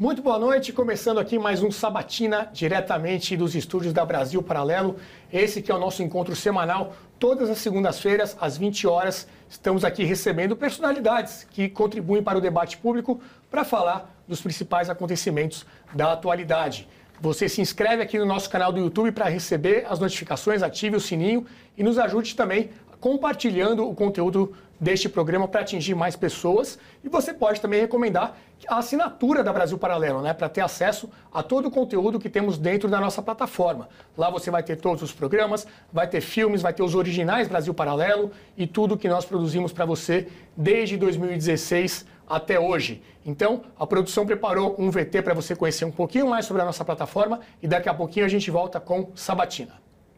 Muito boa noite, começando aqui mais um Sabatina, diretamente dos estúdios da Brasil Paralelo. Esse que é o nosso encontro semanal, todas as segundas-feiras, às 20 horas. Estamos aqui recebendo personalidades que contribuem para o debate público para falar dos principais acontecimentos da atualidade. Você se inscreve aqui no nosso canal do YouTube para receber as notificações, ative o sininho e nos ajude também compartilhando o conteúdo deste programa para atingir mais pessoas. E você pode também recomendar a assinatura da Brasil Paralelo, né, para ter acesso a todo o conteúdo que temos dentro da nossa plataforma. Lá você vai ter todos os programas, vai ter filmes, vai ter os originais Brasil Paralelo e tudo que nós produzimos para você desde 2016 até hoje. Então, a produção preparou um VT para você conhecer um pouquinho mais sobre a nossa plataforma e daqui a pouquinho a gente volta com Sabatina.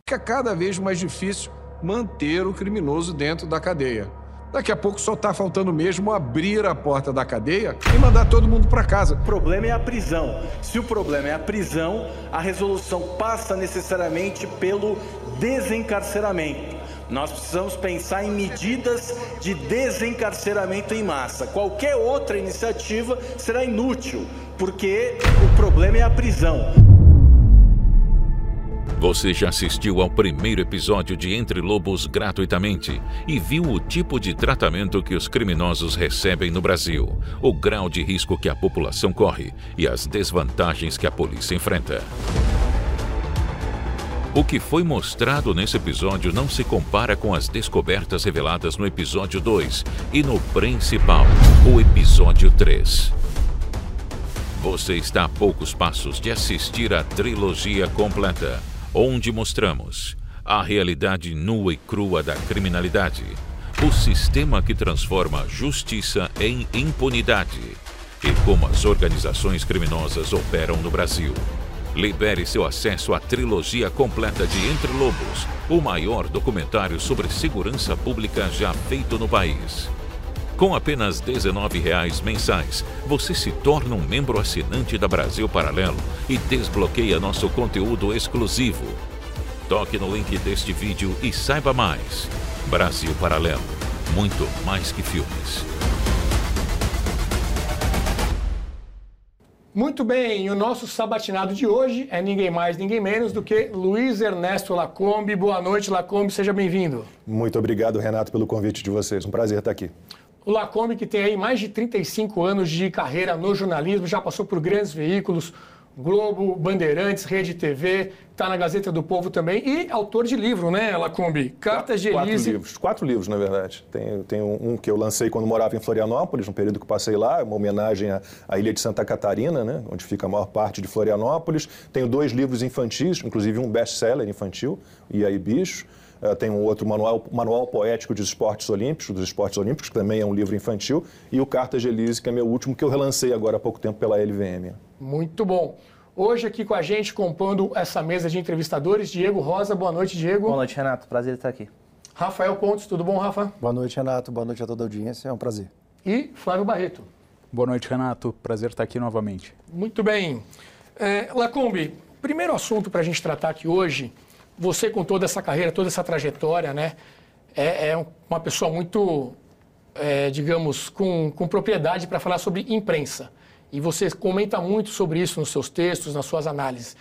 Fica cada vez mais difícil manter o criminoso dentro da cadeia. Daqui a pouco só está faltando mesmo abrir a porta da cadeia e mandar todo mundo para casa. O problema é a prisão. Se o problema é a prisão, a resolução passa necessariamente pelo desencarceramento. Nós precisamos pensar em medidas de desencarceramento em massa. Qualquer outra iniciativa será inútil, porque o problema é a prisão. Você já assistiu ao primeiro episódio de Entre Lobos gratuitamente e viu o tipo de tratamento que os criminosos recebem no Brasil, o grau de risco que a população corre e as desvantagens que a polícia enfrenta. O que foi mostrado nesse episódio não se compara com as descobertas reveladas no episódio 2 e no principal, o episódio 3. Você está a poucos passos de assistir a trilogia completa onde mostramos a realidade nua e crua da criminalidade, o sistema que transforma justiça em impunidade e como as organizações criminosas operam no Brasil. Libere seu acesso à trilogia completa de Entre Lobos, o maior documentário sobre segurança pública já feito no país. Com apenas R$ 19,00 mensais, você se torna um membro assinante da Brasil Paralelo e desbloqueia nosso conteúdo exclusivo. Toque no link deste vídeo e saiba mais. Brasil Paralelo, muito mais que filmes. Muito bem, o nosso sabatinado de hoje é ninguém mais, ninguém menos do que Luiz Ernesto Lacombe. Boa noite, Lacombe, seja bem-vindo. Muito obrigado, Renato, pelo convite de vocês. Um prazer estar aqui. O Lacombe, que tem aí mais de 35 anos de carreira no jornalismo, já passou por grandes veículos, Globo, Bandeirantes, Rede TV, está na Gazeta do Povo também e autor de livro, né, Lacombe? Cartas de Elise. Quatro livros, quatro livros, na verdade. Tem, tem um, que eu lancei quando morava em Florianópolis, no período que passei lá, uma homenagem à, à, ilha de Santa Catarina, né, onde fica a maior parte de Florianópolis. Tenho dois livros infantis, inclusive um best-seller infantil, E aí Bicho. Uh, tem um outro manual, manual poético dos esportes olímpicos, dos esportes olímpicos, que também é um livro infantil, e o Cartas de Elise, que é meu último, que eu relancei agora há pouco tempo pela LVM. Muito bom. Hoje aqui com a gente, compondo essa mesa de entrevistadores, Diego Rosa. Boa noite, Diego. Boa noite, Renato. Prazer estar aqui. Rafael Pontes, tudo bom, Rafa? Boa noite, Renato. Boa noite a toda a audiência. É um prazer. E Flávio Barreto. Boa noite, Renato. Prazer estar aqui novamente. Muito bem. É, Lacombe, primeiro assunto para a gente tratar aqui hoje você com toda essa carreira, toda essa trajetória, né, é, é uma pessoa muito, é, digamos, com, com propriedade para falar sobre imprensa. E você comenta muito sobre isso nos seus textos, nas suas análises.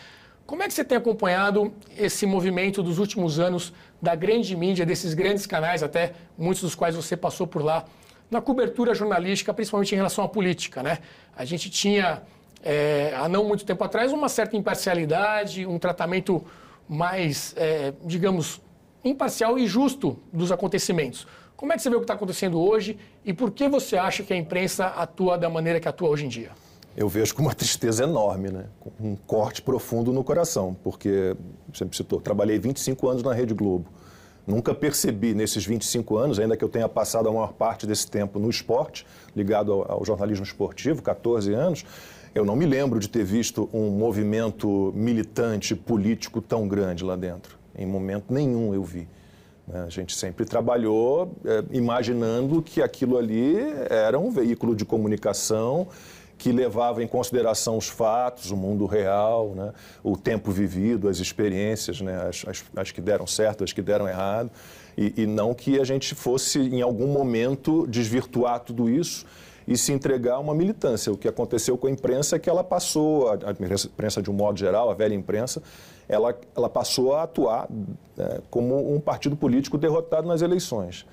Como é que você tem acompanhado esse movimento dos últimos anos da grande mídia, desses grandes canais, até muitos dos quais você passou por lá, na cobertura jornalística, principalmente em relação à política, né? A gente tinha, é, há não muito tempo atrás, uma certa imparcialidade, um tratamento mais, é, digamos, imparcial e justo dos acontecimentos. Como é que você vê o que está acontecendo hoje e por que você acha que a imprensa atua da maneira que atua hoje em dia? Eu vejo com uma tristeza enorme, né? um corte profundo no coração, porque, sempre citou, trabalhei 25 anos na Rede Globo. Nunca percebi nesses 25 anos, ainda que eu tenha passado a maior parte desse tempo no esporte, ligado ao, ao jornalismo esportivo, 14 anos, eu não me lembro de ter visto um movimento militante político tão grande lá dentro. Em momento nenhum eu vi. Né? A gente sempre trabalhou é, imaginando que aquilo ali era um veículo de comunicação que levava em consideração os fatos, o mundo real, né? o tempo vivido, as experiências, né? as, as, as, que deram certo, as que deram errado, e, e não que a gente fosse, em algum momento, desvirtuar tudo isso e se entregar a uma militância. O que aconteceu com a imprensa é que ela passou, a, imprensa de um modo geral, a velha imprensa, ela, ela passou a atuar né, como um partido político derrotado nas eleições.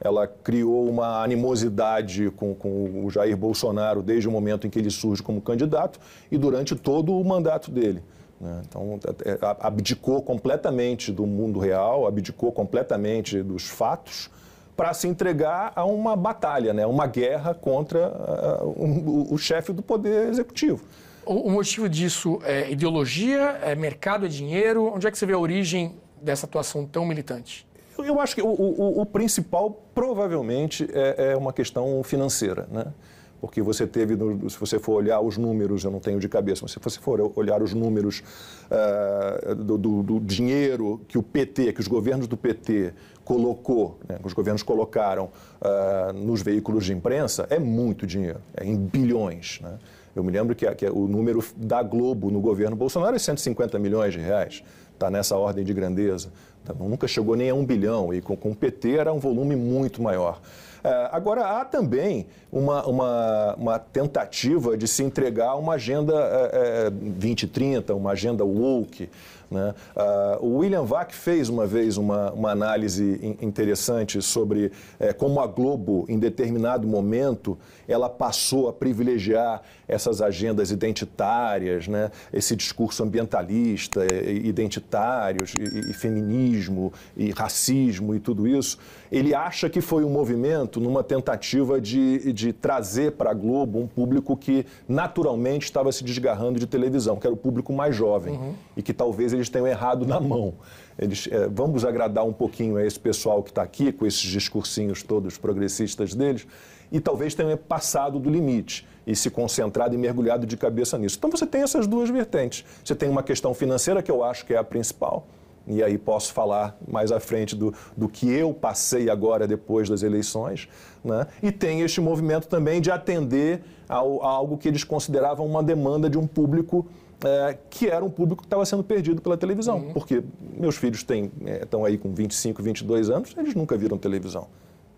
Ela criou uma animosidade com, com o Jair Bolsonaro desde o momento em que ele surge como candidato e durante todo o mandato dele. Né? Então, é, é, abdicou completamente do mundo real, abdicou completamente dos fatos para se entregar a uma batalha, né? uma guerra contra uh, o, o chefe do poder executivo. O, o, motivo disso é ideologia, é mercado, é dinheiro? Onde é que você vê a origem dessa atuação tão militante? Eu, eu acho que o, o, o principal provavelmente é, é, uma questão financeira. Né? porque você teve, se você for olhar os números, eu não tenho de cabeça, mas se você for olhar os números uh, do, do, do, dinheiro que o PT, que os governos do PT colocou, né, os governos colocaram uh, nos veículos de imprensa, é muito dinheiro, é em bilhões. Né? Eu me lembro que, que, o número da Globo no governo Bolsonaro é 150 milhões de reais, está nessa ordem de grandeza. Tá, nunca chegou nem a um bilhão, e com, com o PT era um volume muito maior. É, agora, há também uma, uma, uma, tentativa de se entregar uma agenda é, é, 2030, uma agenda woke. Né? Uh, o William Vac fez uma vez uma, uma análise interessante sobre é, como a Globo, em determinado momento, ela passou a privilegiar essas agendas identitárias, né? esse discurso ambientalista, identitários, e, e feminismo, e racismo e tudo isso. Ele acha que foi um movimento numa tentativa de, de trazer para a Globo um público que naturalmente estava se desgarrando de televisão, que era o público mais jovem, uhum. e que talvez eles tenham errado na mão. Eles, é, vamos agradar um pouquinho a esse pessoal que está aqui, com esses discursinhos todos progressistas deles, e talvez tenha passado do limite e se concentrado e mergulhado de cabeça nisso. Então você tem essas duas vertentes. Você tem uma questão financeira, que eu acho que é a principal, e aí posso falar mais à frente do, do que eu passei agora depois das eleições, né? e tem este movimento também de atender ao, a algo que eles consideravam uma demanda de um público é, que era um público que estava sendo perdido pela televisão, uhum. porque meus filhos têm, estão é, aí com 25, 22 anos, eles nunca viram televisão.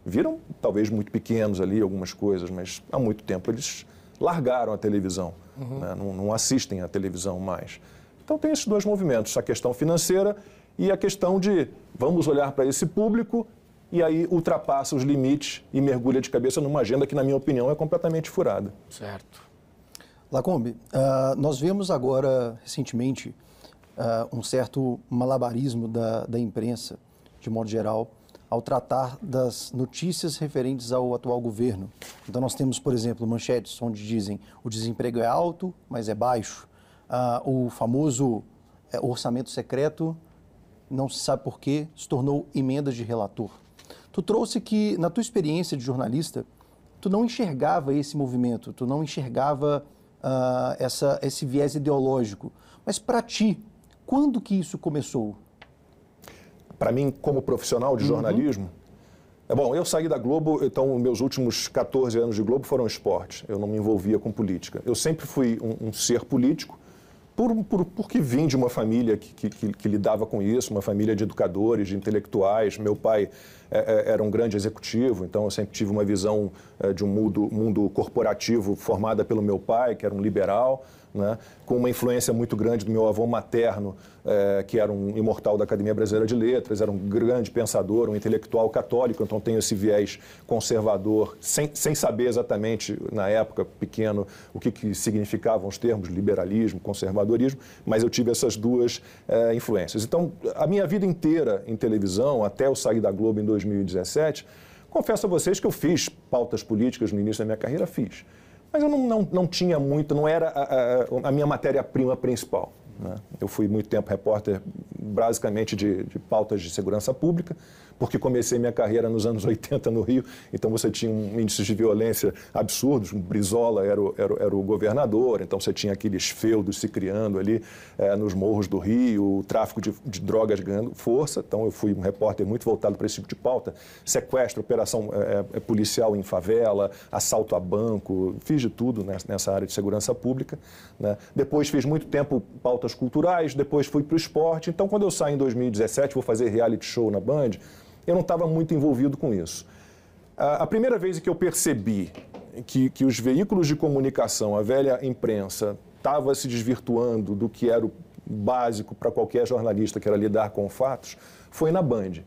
Viram, talvez, muito pequenos ali, algumas coisas, mas há muito tempo eles largaram a televisão, uhum. né? não, não assistem à televisão mais. Então tem esses dois movimentos, a questão financeira e a questão de vamos olhar para esse público e aí ultrapassa os limites e mergulha de cabeça numa agenda que, na minha opinião, é completamente furada. Certo. Lacombe, uh, nós vemos agora, recentemente, uh, um certo malabarismo da, da imprensa, de modo geral, ao tratar das notícias referentes ao atual governo. Então, nós temos, por exemplo, manchetes onde dizem o desemprego é alto, mas é baixo. Uh, o famoso é, orçamento secreto, não se sabe por quê, se tornou emenda de relator. Tu trouxe que, na tua experiência de jornalista, tu não enxergava esse movimento, tu não enxergava uh, essa, esse viés ideológico. Mas para ti, quando que isso começou? para mim, como profissional de uhum. jornalismo, é bom, eu saí da Globo, então meus últimos 14 anos de Globo foram esporte. Eu não me envolvia com política. Eu sempre fui um, um ser político, por, por, porque vim de uma família que, que, que, lidava com isso, uma família de educadores, de intelectuais. Meu pai é, é, era um grande executivo, então eu sempre tive uma visão é, de um mundo, mundo corporativo formada pelo meu pai, que era um liberal né, com uma influência muito grande do meu avô materno, é, que era um imortal da Academia Brasileira de Letras, era um grande pensador, um intelectual católico, então tenho esse viés conservador, sem, sem saber exatamente, na época, pequeno, o que, que significavam os termos liberalismo, conservadorismo, mas eu tive essas duas é, influências. Então, a minha vida inteira em televisão, até eu sair da Globo em 2017, confesso a vocês que eu fiz pautas políticas no início da minha carreira, fiz mas eu não, não, não tinha muito, não era a, a, a minha matéria-prima principal. Né? Eu fui muito tempo repórter, basicamente de, de pautas de segurança pública, porque comecei minha carreira nos anos 80 no Rio, então você tinha um índices de violência absurdos, Brizola era o, era, era o governador, então você tinha aqueles feudos se criando ali é, nos morros do Rio, o tráfico de, de, drogas ganhando força, então eu fui um repórter muito voltado para esse tipo de pauta, sequestro, operação é, policial em favela, assalto a banco, fiz de tudo nessa, nessa área de segurança pública. Né? Depois fiz muito tempo pautas culturais, depois fui para o esporte, então quando eu saio em 2017, vou fazer reality show na Band, eu não estava muito envolvido com isso. A primeira vez que eu percebi que, que os veículos de comunicação, a velha imprensa, estava se desvirtuando do que era o básico para qualquer jornalista, que era lidar com fatos, foi na Band.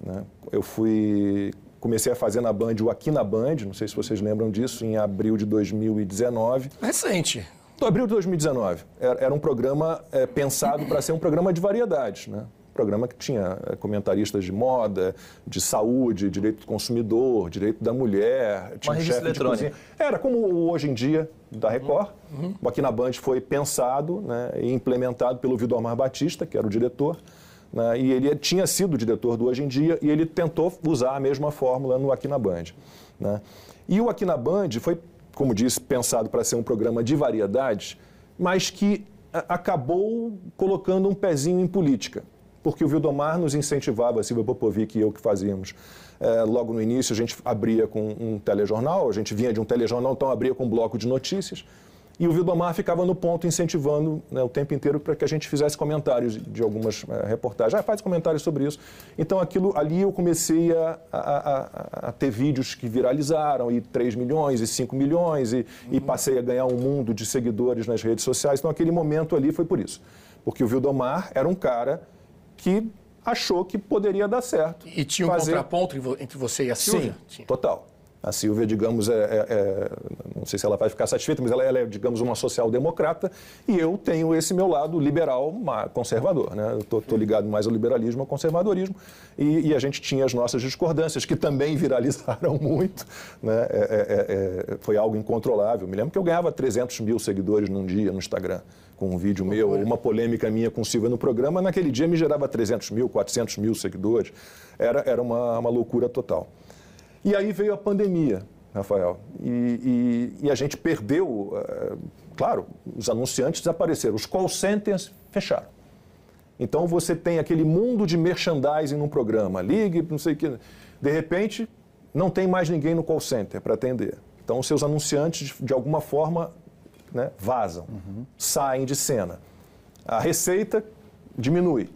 Né? Eu fui comecei a fazer na Band o Aqui na Band, não sei se vocês lembram disso, em abril de 2019. Recente. Abril de 2019. Era, era um programa é, pensado para ser um programa de variedades, né? Programa que tinha eh, comentaristas de moda, de saúde, direito do consumidor, direito da mulher, tinha Uma um chefe de eletrônica. cozinha. Era como o hoje em dia da Record. Uhum. O Aqui na Band foi pensado né, e implementado pelo Vidomar Batista, que era o diretor. né, e ele tinha sido o diretor do Hoje em Dia e ele tentou usar a mesma fórmula no Aqui na Band. né. E o Aqui na Band foi, como disse, pensado para ser um programa de variedades, mas que a- acabou colocando um pezinho em política porque o Vildomar nos incentivava, a Silvia Popovic e eu que fazíamos. Eh, logo no início, a gente abria com um telejornal, a gente vinha de um telejornal, então abria com um bloco de notícias. E o Vildomar ficava no ponto incentivando né, o tempo inteiro para que a gente fizesse comentários de algumas eh, reportagens. Ah, faz comentários sobre isso. Então, aquilo, ali eu comecei a, a- a- a ter vídeos que viralizaram, e 3 milhões, e 5 milhões, e, e passei a ganhar um mundo de seguidores nas redes sociais. Então, aquele momento ali foi por isso. Porque o Vildomar era um cara que achou que poderia dar certo. E tinha um fazer- contraponto entre vo- entre você e a Silvia? Sim, Tinha. total. A Silvia, digamos, é, é- é- não sei se ela vai ficar satisfeita, mas ela, ela é, digamos, uma social-democrata e eu tenho esse meu lado liberal, conservador. Né? Estou ligado mais ao liberalismo, ao conservadorismo e, e a gente tinha as nossas discordâncias, que também viralizaram muito. Né? É- é- é- foi algo incontrolável. Me lembro que eu ganhava 300 mil seguidores num dia no Instagram com um vídeo meu, uma polêmica minha com Silvia no programa, naquele dia me gerava 300 mil, 400 mil seguidores. Era, era uma, uma loucura total. E aí veio a pandemia, Rafael. E, e- e a gente perdeu, eh, claro, os anunciantes desapareceram, os call centers fecharam. Então você tem aquele mundo de merchandising num programa, ligue, não sei o que. De repente, não tem mais ninguém no call center para atender. Então os seus anunciantes, de alguma forma, né, vazam, saem de cena. A receita diminui.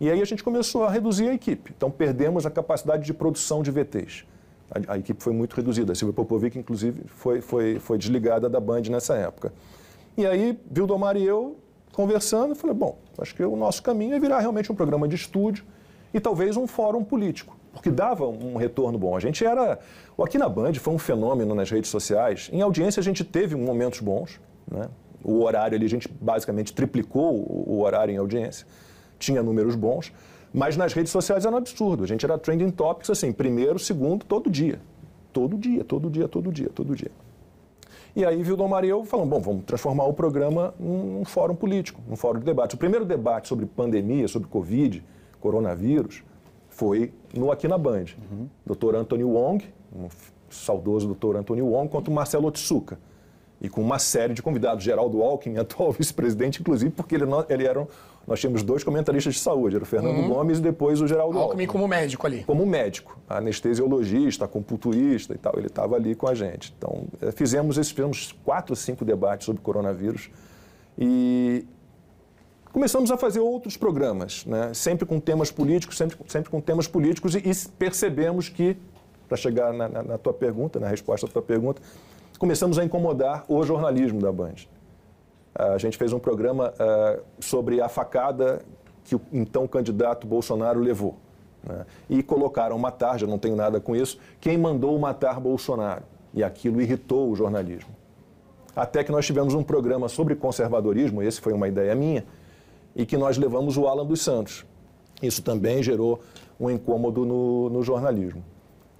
E aí a gente começou a reduzir a equipe. Então perdemos a capacidade de produção de VTs. A, a equipe foi muito reduzida. A Silvia Popovic, inclusive, foi, foi, foi desligada da Band nessa época. E aí, Vildomar e eu conversando, falei, bom, acho que o nosso caminho é virar realmente um programa de estúdio e talvez um fórum político, porque dava um retorno bom. A gente era... O Aqui na Band foi um fenômeno nas redes sociais. Em audiência a gente teve momentos bons, né? O horário ali, a gente basicamente triplicou o, horário em audiência, tinha números bons, mas nas redes sociais era um absurdo. A gente era trending topics assim, primeiro, segundo, todo dia. Todo dia, todo dia, todo dia, todo dia. E aí Vildomar e eu falamos, bom, vamos transformar o programa num, fórum político, num fórum de debate. O primeiro debate sobre pandemia, sobre Covid, coronavírus, foi no Aqui na Band. Dr. Anthony Wong, um saudoso Dr. Anthony Wong, contra o Marcelo Otsuka. E com uma série de convidados, Geraldo Alckmin, atual vice-presidente, inclusive, porque ele, ele era, nós tínhamos dois comentaristas de saúde, era o Fernando Gomes e depois o Geraldo Alckmin Alckmin como médico ali. como médico, anestesiologista, acupunturista e tal. Ele estava ali com a gente. Então, eh, fizemos esses, fizemos quatro, cinco debates sobre coronavírus e começamos a fazer outros programas, né? sempre com temas políticos, sempre, sempre com temas políticos e, e percebemos que, para chegar na, na- na tua pergunta, na resposta à tua pergunta, começamos a incomodar o jornalismo da Band. A gente fez um programa ah, sobre a facada que o então candidato Bolsonaro levou. né? E colocaram matar, já não tenho nada com isso, quem mandou matar Bolsonaro. E aquilo irritou o jornalismo. Até que nós tivemos um programa sobre conservadorismo, esse foi uma ideia minha, e que nós levamos o Alan dos Santos. Isso também gerou um incômodo no, no jornalismo.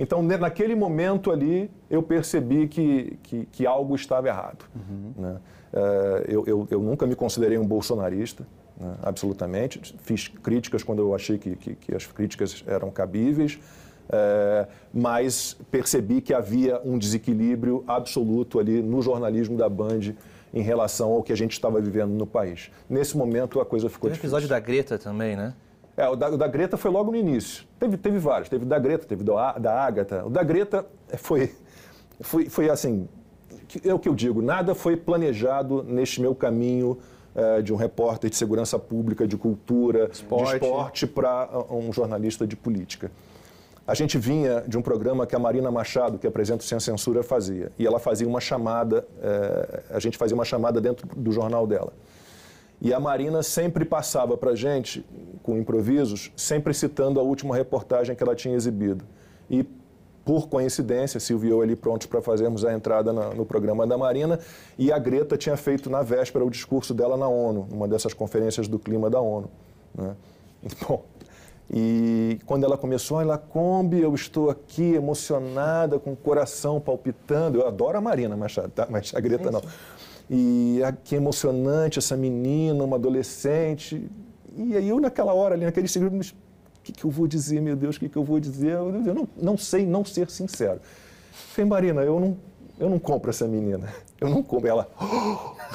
Então, naquele momento ali, eu percebi que, que, que algo estava errado. né? Eh, eu, eu, eu nunca me considerei um bolsonarista, né? absolutamente. Fiz críticas quando eu achei que, que, que as críticas eram cabíveis, eh, mas percebi que havia um desequilíbrio absoluto ali no jornalismo da Band em relação ao que a gente estava vivendo no país. Nesse momento, a coisa ficou Tem difícil. episódio da Greta também, né? É, o da, o da Greta foi logo no início. Teve, teve vários. Teve o da Greta, teve do da Ágata. O da Greta foi, foi, foi assim, é o que eu digo, nada foi planejado neste meu caminho eh, de um repórter de segurança pública, de cultura, Esporte. de esporte para um jornalista de política. a gente vinha de um programa que a Marina Machado, que apresenta o Sem Censura, fazia. E ela fazia uma chamada, é, a gente fazia uma chamada dentro do jornal dela. E a Marina sempre passava para a gente, com improvisos, sempre citando a última reportagem que ela tinha exibido. E, por coincidência, Silvio e eu ali prontos para fazermos a entrada na, no programa da Marina, e a Greta tinha feito na véspera o discurso dela na ONU, numa dessas conferências do clima da ONU. Né? Bom, e quando ela começou, ela Kombi, eu estou aqui emocionada, com o coração palpitando. Eu adoro a Marina Machado, tá? mas a Greta não. E ah, que emocionante essa menina, uma adolescente. E aí eu naquela hora ali, naquele segundo, o que, que eu vou dizer, meu Deus, o que, que eu vou dizer? Eu, eu não, não sei não ser sincero. Falei, Marina, eu não, eu não compro essa menina. Eu não compro. Ela.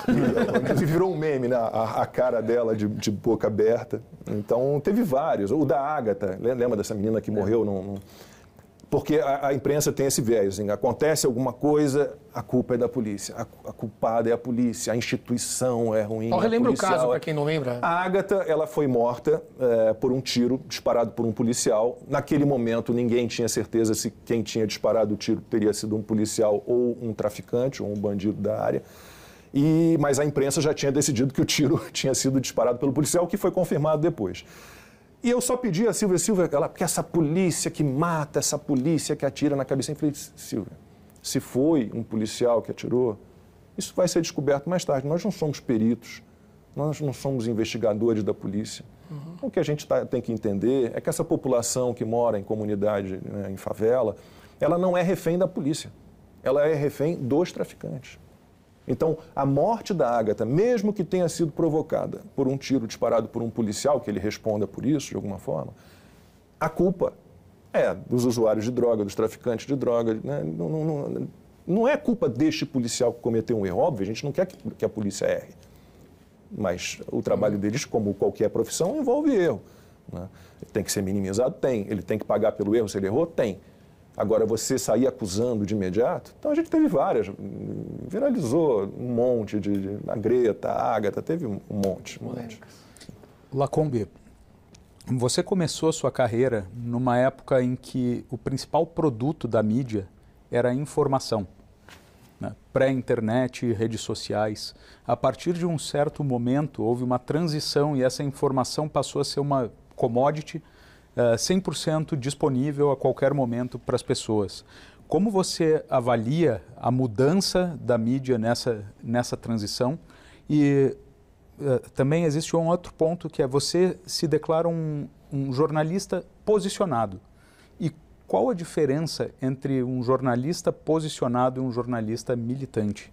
virou um meme, né? A, a cara dela de, de, boca aberta. Então, teve vários. O da Ágata, lembra dessa menina que morreu num, num porque a, a, imprensa tem esse viés. Assim, acontece alguma coisa, a culpa é da polícia. A, a culpada é a polícia, a instituição é ruim. Então, relembra o caso, para quem não lembra. A Agatha, ela foi morta é, por um tiro disparado por um policial. Naquele momento, ninguém tinha certeza se quem tinha disparado o tiro teria sido um policial ou um traficante ou um bandido da área. E, mas a imprensa já tinha decidido que o tiro tinha sido disparado pelo policial, o que foi confirmado depois. E eu só pedi a Silvia, Silvia, ela, porque essa polícia que mata, essa polícia que atira na cabeça. Eu falei, Silvia, se foi um policial que atirou, isso vai ser descoberto mais tarde. Nós não somos peritos, nós não somos investigadores da polícia. Uhum. O que a gente tá, tem que entender é que essa população que mora em comunidade, né, em favela, ela não é refém da polícia. Ela é refém dos traficantes. Então, a morte da Ágata, mesmo que tenha sido provocada por um tiro disparado por um policial, que ele responda por isso de alguma forma, a culpa é dos usuários de droga, dos traficantes de droga. Né? Não, não, não, não, é culpa deste policial que cometeu um erro, óbvio, a gente não quer que, que a polícia erre. Mas o trabalho deles, como qualquer profissão, envolve erro. Né? Tem que ser minimizado? Tem. Ele tem que pagar pelo erro se ele errou? Tem. Agora, você sair acusando de imediato, então a gente teve várias, viralizou um monte de, de a Greta, a teve um monte. Um monte. Lacombe, você começou a sua carreira numa época em que o principal produto da mídia era a informação. Né? Pré-internet, redes sociais. A partir de um certo momento, houve uma transição e essa informação passou a ser uma commodity 100% eh, disponível a qualquer momento para as pessoas. Como você avalia a mudança da mídia nessa, nessa transição? E uh, também existe um outro ponto que é você se declara um, um jornalista posicionado. E qual a diferença entre um jornalista posicionado e um jornalista militante?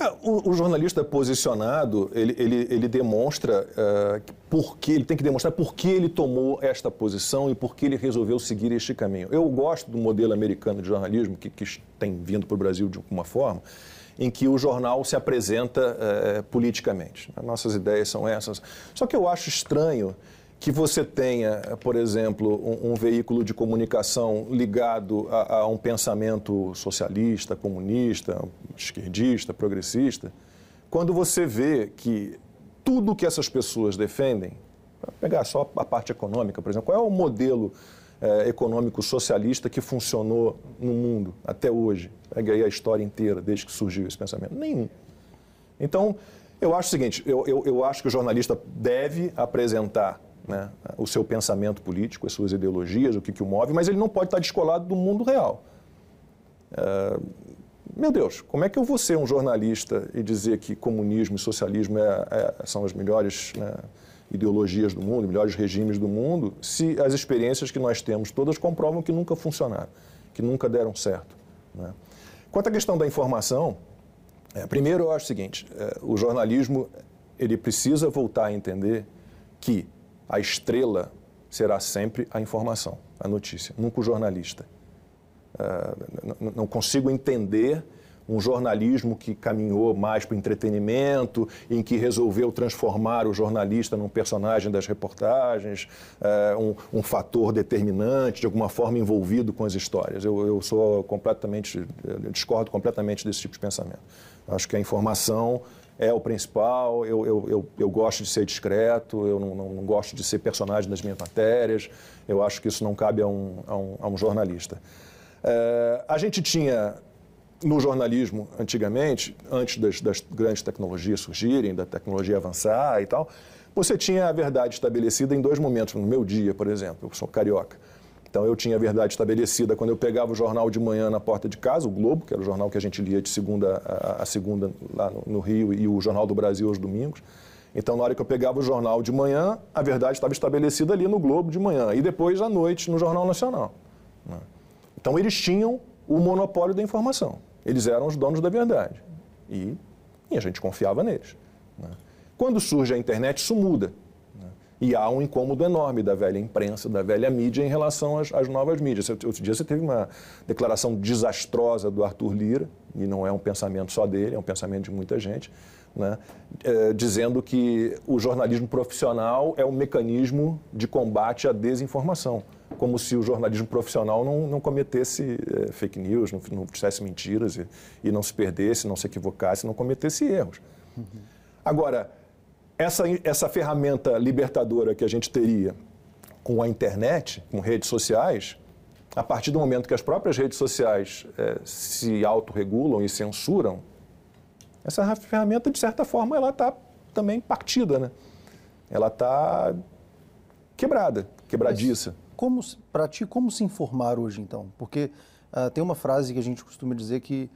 É, o, o, jornalista posicionado, ele, ele, ele demonstra uh, por que, ele tem que demonstrar por que ele tomou esta posição e por que ele resolveu seguir este caminho. Eu gosto do modelo americano de jornalismo, que, que tem vindo para o Brasil de alguma forma, em que o jornal se apresenta uh, politicamente. Nossas ideias são essas. Só que eu acho estranho que você tenha, por exemplo, um, um veículo de comunicação ligado a, a, um pensamento socialista, comunista, esquerdista, progressista, quando você vê que tudo que essas pessoas defendem, pegar só a parte econômica, por exemplo, qual é o modelo é, econômico socialista que funcionou no mundo até hoje? Pega aí a história inteira, desde que surgiu esse pensamento. Nenhum. Então, eu acho o seguinte, eu, eu, eu acho que o jornalista deve apresentar né, o seu pensamento político, as suas ideologias, o que, que o move, mas ele não pode estar descolado do mundo real. É, meu Deus, como é que eu vou ser um jornalista e dizer que comunismo e socialismo é, é, são as melhores né, ideologias do mundo, melhores regimes do mundo, se as experiências que nós temos todas comprovam que nunca funcionaram, que nunca deram certo? Né? Quanto à questão da informação, é, primeiro eu acho o seguinte: é, o jornalismo ele precisa voltar a entender que a estrela será sempre a informação, a notícia, nunca o jornalista. Uh, não consigo entender um jornalismo que caminhou mais para o entretenimento, em que resolveu transformar o jornalista num personagem das reportagens, uh, um, fator determinante, de alguma forma envolvido com as histórias. Eu, eu sou completamente, eu discordo completamente desse tipo de pensamento. Acho que a informação é o principal, eu, eu, eu, eu gosto de ser discreto, eu não, não, não, gosto de ser personagem das minhas matérias, eu acho que isso não cabe a um, a um, a um jornalista. É, a gente tinha no jornalismo, antigamente, antes das, das, grandes tecnologias surgirem, da tecnologia avançar e tal, você tinha a verdade estabelecida em dois momentos. No meu dia, por exemplo, eu sou carioca. Então eu tinha a verdade estabelecida quando eu pegava o jornal de manhã na porta de casa, o Globo, que era o jornal que a gente lia de segunda a, segunda lá no, no, Rio, e o Jornal do Brasil aos domingos. Então, na hora que eu pegava o jornal de manhã, a verdade estava estabelecida ali no Globo de manhã, e depois à noite no Jornal Nacional. Né? Então, eles tinham o monopólio da informação. Eles eram os donos da verdade. E, e a gente confiava neles. Né? Quando surge a internet, isso muda. E há um incômodo enorme da velha imprensa, da velha mídia em relação às, às novas mídias. Outro dia você teve uma declaração desastrosa do Arthur Lira, e não é um pensamento só dele, é um pensamento de muita gente, né? é, dizendo que o jornalismo profissional é um mecanismo de combate à desinformação. Como se o jornalismo profissional não, não cometesse é, fake news, não, não dissesse mentiras e, e, não se perdesse, não se equivocasse, não cometesse erros. Uhum. Agora, essa, essa ferramenta libertadora que a gente teria com a internet, com redes sociais, a partir do momento que as próprias redes sociais é, se autorregulam e censuram, essa ferramenta, de certa forma, ela está também partida, né? Ela está quebrada, quebradiça. para ti, como se informar hoje, então? Porque uh, tem uma frase que a gente costuma dizer que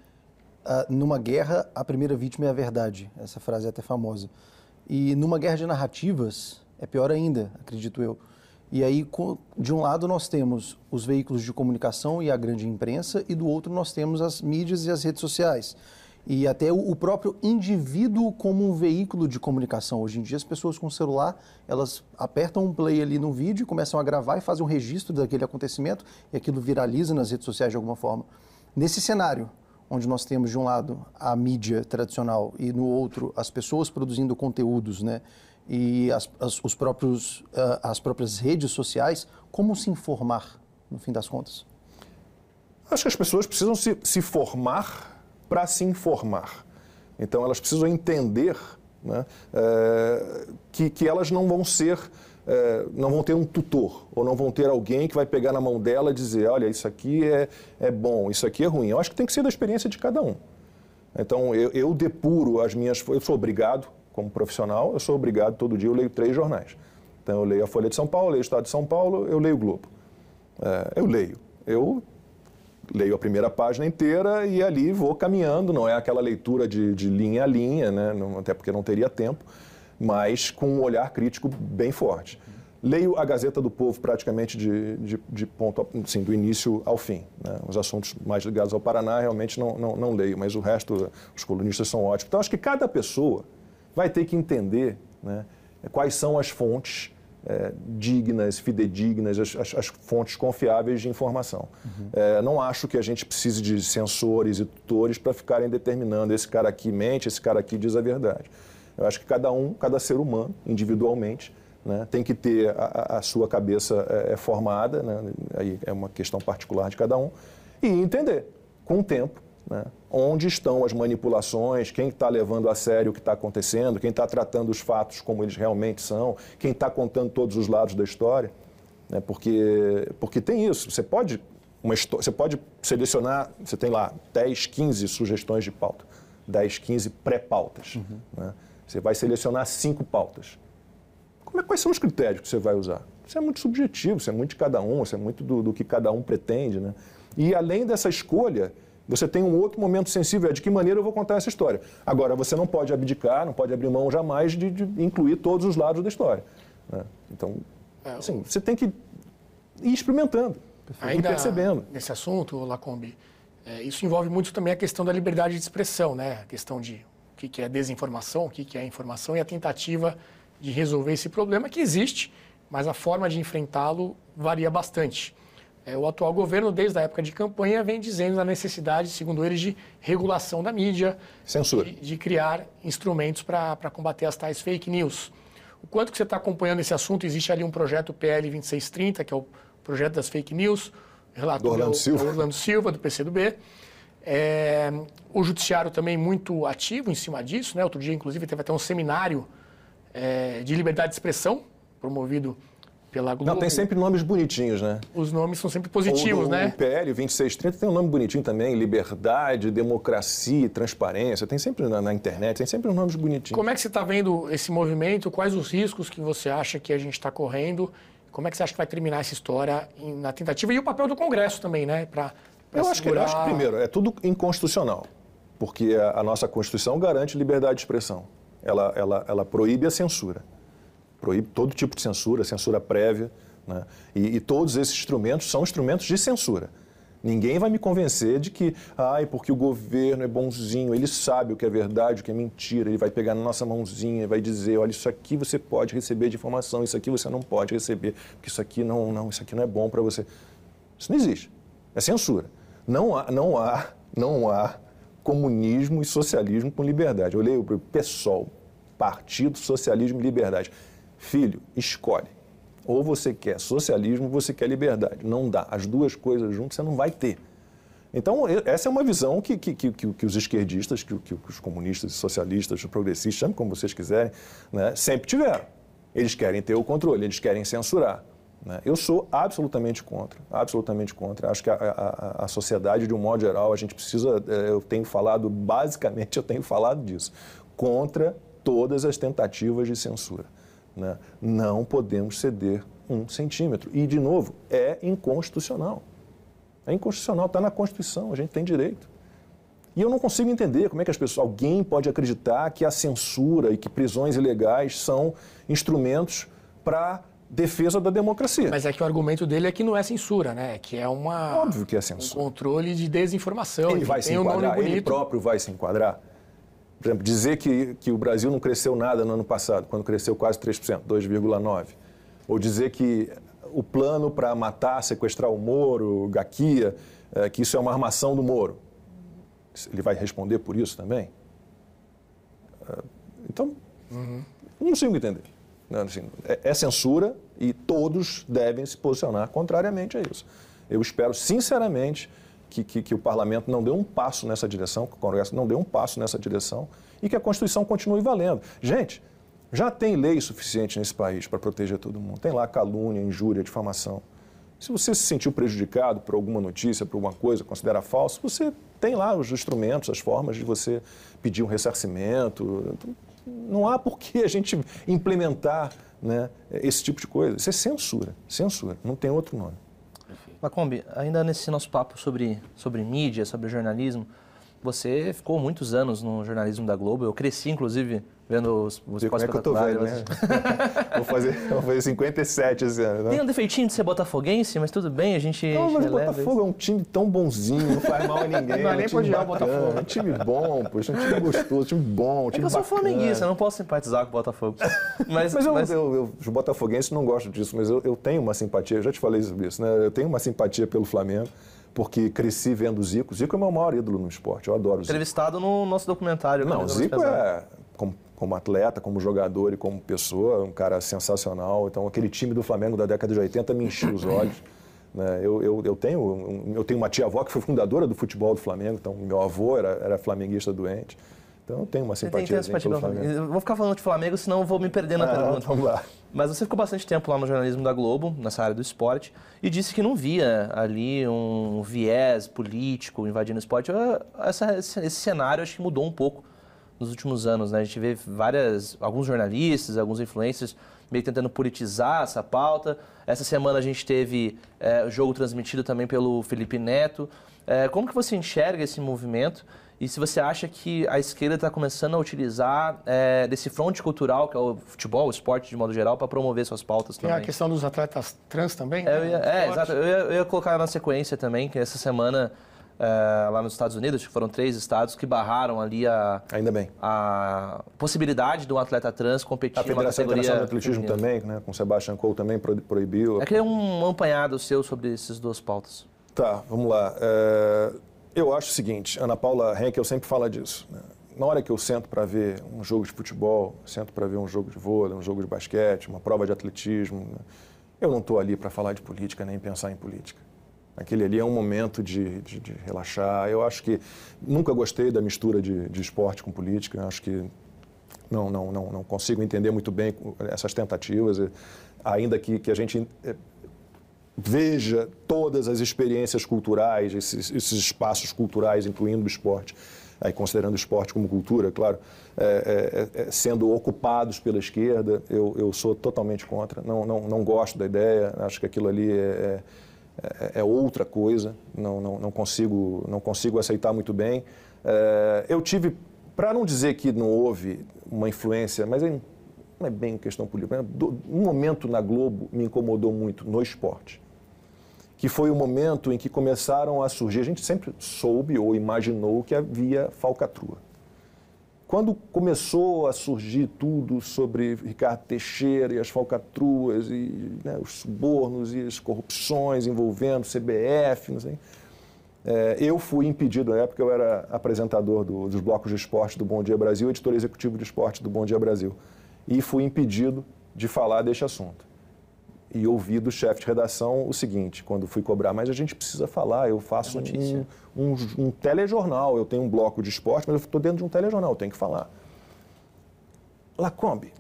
uh, numa guerra, a primeira vítima é a verdade. Essa frase é até famosa. E numa guerra de narrativas, é pior ainda, acredito eu. E aí, de um lado, nós temos os veículos de comunicação e a grande imprensa, e do outro, nós temos as mídias e as redes sociais. E até o próprio indivíduo como um veículo de comunicação. Hoje em dia, as pessoas com celular, elas apertam um play ali no vídeo, começam a gravar e fazem um registro daquele acontecimento, e aquilo viraliza nas redes sociais de alguma forma. Nesse cenário, onde nós temos de um lado a mídia tradicional e no outro as pessoas produzindo conteúdos, né? E as, as, os próprios, uh, as próprias redes sociais, como se informar, no fim das contas? Acho que as pessoas precisam se, se formar para se informar. Então, elas precisam entender né, é, que, que elas não vão ser é, não vão ter um tutor, ou não vão ter alguém que vai pegar na mão dela e dizer, olha, isso aqui é, é bom, isso aqui é ruim. Eu acho que tem que ser da experiência de cada um. Então, eu, eu depuro as minhas... Eu sou obrigado, como profissional, eu sou obrigado, todo dia eu leio três jornais. Então, eu leio a Folha de São Paulo, leio o Estado de São Paulo, eu leio o Globo. É, eu leio. Eu leio a primeira página inteira e ali vou caminhando, não é aquela leitura de, de linha a linha, né? Até porque não teria tempo mas com um olhar crítico bem forte. Leio a Gazeta do Povo praticamente de, de, de ponto, assim, do início ao fim. Né? Os assuntos mais ligados ao Paraná realmente não, não, não leio, mas o resto, os colunistas são ótimos. Então, acho que cada pessoa vai ter que entender né, quais são as fontes é, dignas, fidedignas, as, as, as, fontes confiáveis de informação. Uhum. É, não acho que a gente precise de censores e tutores para ficarem determinando esse cara aqui mente, esse cara aqui diz a verdade. Eu acho que cada um, cada ser humano, individualmente, né, tem que ter a, a sua cabeça é, é, formada, né, aí é uma questão particular de cada um, e entender, com o tempo, né, onde estão as manipulações, quem está levando a sério o que está acontecendo, quem está tratando os fatos como eles realmente são, quem está contando todos os lados da história. Né, porque, porque tem isso, você pode, uma, você pode selecionar, você tem lá 10, 15 sugestões de pauta, 10, 15 pré-pautas. Uhum. Né? Você vai selecionar cinco pautas. Como é, quais são os critérios que você vai usar? Isso é muito subjetivo, isso é muito de cada um, isso é muito do, do que cada um pretende. Né? E além dessa escolha, você tem um outro momento sensível, é de que maneira eu vou contar essa história. Agora, você não pode abdicar, não pode abrir mão jamais de, de incluir todos os lados da história. Né? Então, é, assim, você tem que ir experimentando, ir percebendo. Nesse assunto, Lacombe, é, isso envolve muito também a questão da liberdade de expressão, né? a questão de o que é desinformação, o que é informação e a tentativa de resolver esse problema que existe, mas a forma de enfrentá-lo varia bastante. É, o atual governo, desde a época de campanha, vem dizendo da necessidade, segundo eles, de regulação da mídia, Censura. De, de criar instrumentos para combater as tais fake news. O quanto que você está acompanhando esse assunto? Existe ali um projeto PL 2630, que é o projeto das fake news, relator do Orlando Silva. Orlando Silva, do PCdoB. É, o judiciário também muito ativo em cima disso, né? Outro dia, inclusive, teve até um seminário é, de liberdade de expressão promovido pela Globo. Não, tem sempre nomes bonitinhos, né? Os nomes são sempre positivos, o, né? O PL 2630 tem um nome bonitinho também, liberdade, democracia, transparência. Tem sempre na, na internet, tem sempre nomes bonitinhos. Como é que você está vendo esse movimento? Quais os riscos que você acha que a gente está correndo? Como é que você acha que vai terminar essa história na tentativa? E o papel do Congresso também, né? Pra eu, acho que, eu acho que, primeiro, é tudo inconstitucional. Porque a, a nossa Constituição garante liberdade de expressão. Ela, ela, ela proíbe a censura proíbe todo tipo de censura, censura prévia. Né? E, e, todos esses instrumentos são instrumentos de censura. Ninguém vai me convencer de que, ai, porque o governo é bonzinho, ele sabe o que é verdade, o que é mentira, ele vai pegar na nossa mãozinha e vai dizer, olha, isso aqui você pode receber de informação, isso aqui você não pode receber, porque isso aqui não, não, isso aqui não é bom para você. Isso não existe. É censura. Não há, não há, não há comunismo e socialismo com liberdade. Eu leio o PSOL, Partido Socialismo e Liberdade. Filho, escolhe. Ou você quer socialismo ou você quer liberdade. Não dá. As duas coisas juntas você não vai ter. Então, essa é uma visão que, que, que, que os esquerdistas, que, que, os comunistas, socialistas, os progressistas, chame como vocês quiserem, né, sempre tiveram. Eles querem ter o controle, eles querem censurar. Né? Eu sou absolutamente contra, absolutamente contra. Acho que a, a, a, sociedade, de um modo geral, a gente precisa, eh, eu tenho falado, basicamente eu tenho falado disso, contra todas as tentativas de censura. Né? Não podemos ceder um centímetro. E, de novo, é inconstitucional. É inconstitucional, está na Constituição, a gente tem direito. E eu não consigo entender como é que as pessoas, alguém pode acreditar que a censura e que prisões ilegais são instrumentos para defesa da democracia. Mas é que o argumento dele é que não é censura, né? Que é uma óbvio que é censura. um controle de desinformação. Ele vai se enquadrar, ele próprio vai se enquadrar. Por exemplo, dizer que, que o Brasil não cresceu nada no ano passado, quando cresceu quase 3%, 2,9%. Ou dizer que o plano para matar, sequestrar o Moro, Gaquia, é, que isso é uma armação do Moro. Ele vai responder por isso também? É, então, uhum. não consigo entender. Assim, é, é censura e todos devem se posicionar contrariamente a isso. Eu espero, sinceramente, que, que, que, o parlamento não deu um passo nessa direção, que o Congresso não deu um passo nessa direção e que a Constituição continue valendo. Gente, já tem lei suficiente nesse país para proteger todo mundo. Tem lá calúnia, injúria, difamação. Se você se sentiu prejudicado por alguma notícia, por alguma coisa, considera falso, você tem lá os instrumentos, as formas de você pedir um ressarcimento. Não há por que a gente implementar né, esse tipo de coisa. Isso é censura, censura, não tem outro nome. Macombi, ainda nesse nosso papo sobre, sobre mídia, sobre jornalismo, você ficou muitos anos no jornalismo da Globo. Eu cresci, inclusive, vendo os, os como é que eu tô velho, né? vou, fazer, vou fazer 57 esse ano. Né? Tem um defeitinho de ser botafoguense, mas tudo bem, a gente. Não, mas o Botafogo isso. é um time tão bonzinho, não faz mal a ninguém. Não é nem pode o Botafogo. É um time bom, poxa, é um time gostoso, um time bom, um time é que eu sou flamenguista, eu não posso simpatizar com o Botafogo. Mas, mas, eu, mas... Eu, eu, os botafoguenses não gostam disso, mas eu, eu tenho uma simpatia, eu já te falei sobre isso, né? Eu tenho uma simpatia pelo Flamengo porque cresci vendo o Zico. Zico é o meu maior ídolo no esporte, eu adoro o Zico. Entrevistado no nosso documentário. Não, o Zico é, como, como, atleta, como jogador e como pessoa, um cara sensacional. Então, aquele time do Flamengo da década de 80 me encheu os olhos. Né? Eu, eu, eu, tenho, eu tenho uma tia-avó que foi fundadora do futebol do Flamengo, então meu avô era, era flamenguista doente. Então eu tenho uma simpatia pelo Flamengo. Eu vou ficar falando de Flamengo, senão eu vou me perder na ah, pergunta. Vamos lá. Mas você ficou bastante tempo lá no jornalismo da Globo, nessa área do esporte, e disse que não via ali um viés político invadindo o esporte. Essa, esse cenário acho que mudou um pouco nos últimos anos. Né? A gente vê várias, alguns jornalistas, alguns influencers meio tentando politizar essa pauta. Essa semana a gente teve é, jogo transmitido também pelo Felipe Neto. É, como que você enxerga esse movimento? E se você acha que a esquerda está começando a utilizar é, desse fronte cultural, que é o futebol, o esporte de modo geral, para promover suas pautas também. Tem a questão dos atletas trans também? É, ia, é exato. Eu ia, eu ia, colocar na sequência também, que essa semana, é, lá nos Estados Unidos, foram três estados que barraram ali a... Ainda bem. A possibilidade de um atleta trans competir a Federação Internacional de Atletismo também, né, com Sebastian Coe também proibiu. É que é um apanhado seu sobre essas duas pautas. Tá, vamos lá. É... Eu acho o seguinte, Ana Paula Henkel sempre fala disso. Né? Na hora que eu sento para ver um jogo de futebol, sento para ver um jogo de vôlei, um jogo de basquete, uma prova de atletismo, né? eu não estou ali para falar de política nem pensar em política. Aquele ali é um momento de, de, de relaxar. Eu acho que nunca gostei da mistura de, de esporte com política. Eu acho que não, não, não, não consigo entender muito bem essas tentativas, ainda que, que a gente eh, veja todas as experiências culturais, esses, esses espaços culturais, incluindo o esporte, aí considerando o esporte como cultura, claro, é, é, é, sendo ocupados pela esquerda, eu, eu sou totalmente contra. Não, não, não gosto da ideia, acho que aquilo ali é, é, é outra coisa, não, não, não, consigo, não consigo aceitar muito bem. É, eu tive, para não dizer que não houve uma influência, mas não é bem questão política, um momento na Globo me incomodou muito no esporte que foi o momento em que começaram a surgir. A gente sempre soube ou imaginou que havia falcatrua. Quando começou a surgir tudo sobre Ricardo Teixeira e as falcatruas e né, os subornos e as corrupções envolvendo CBF, não sei, é, eu fui impedido, na época eu era apresentador do, dos blocos de esporte do Bom Dia Brasil, editor executivo de esporte do Bom Dia Brasil, e fui impedido de falar deste assunto e ouvi do chefe de redação o seguinte, quando fui cobrar, mas a gente precisa falar, eu faço um, um, um, telejornal, eu tenho um bloco de esporte, mas eu estou dentro de um telejornal, eu tenho que falar. Lacombe,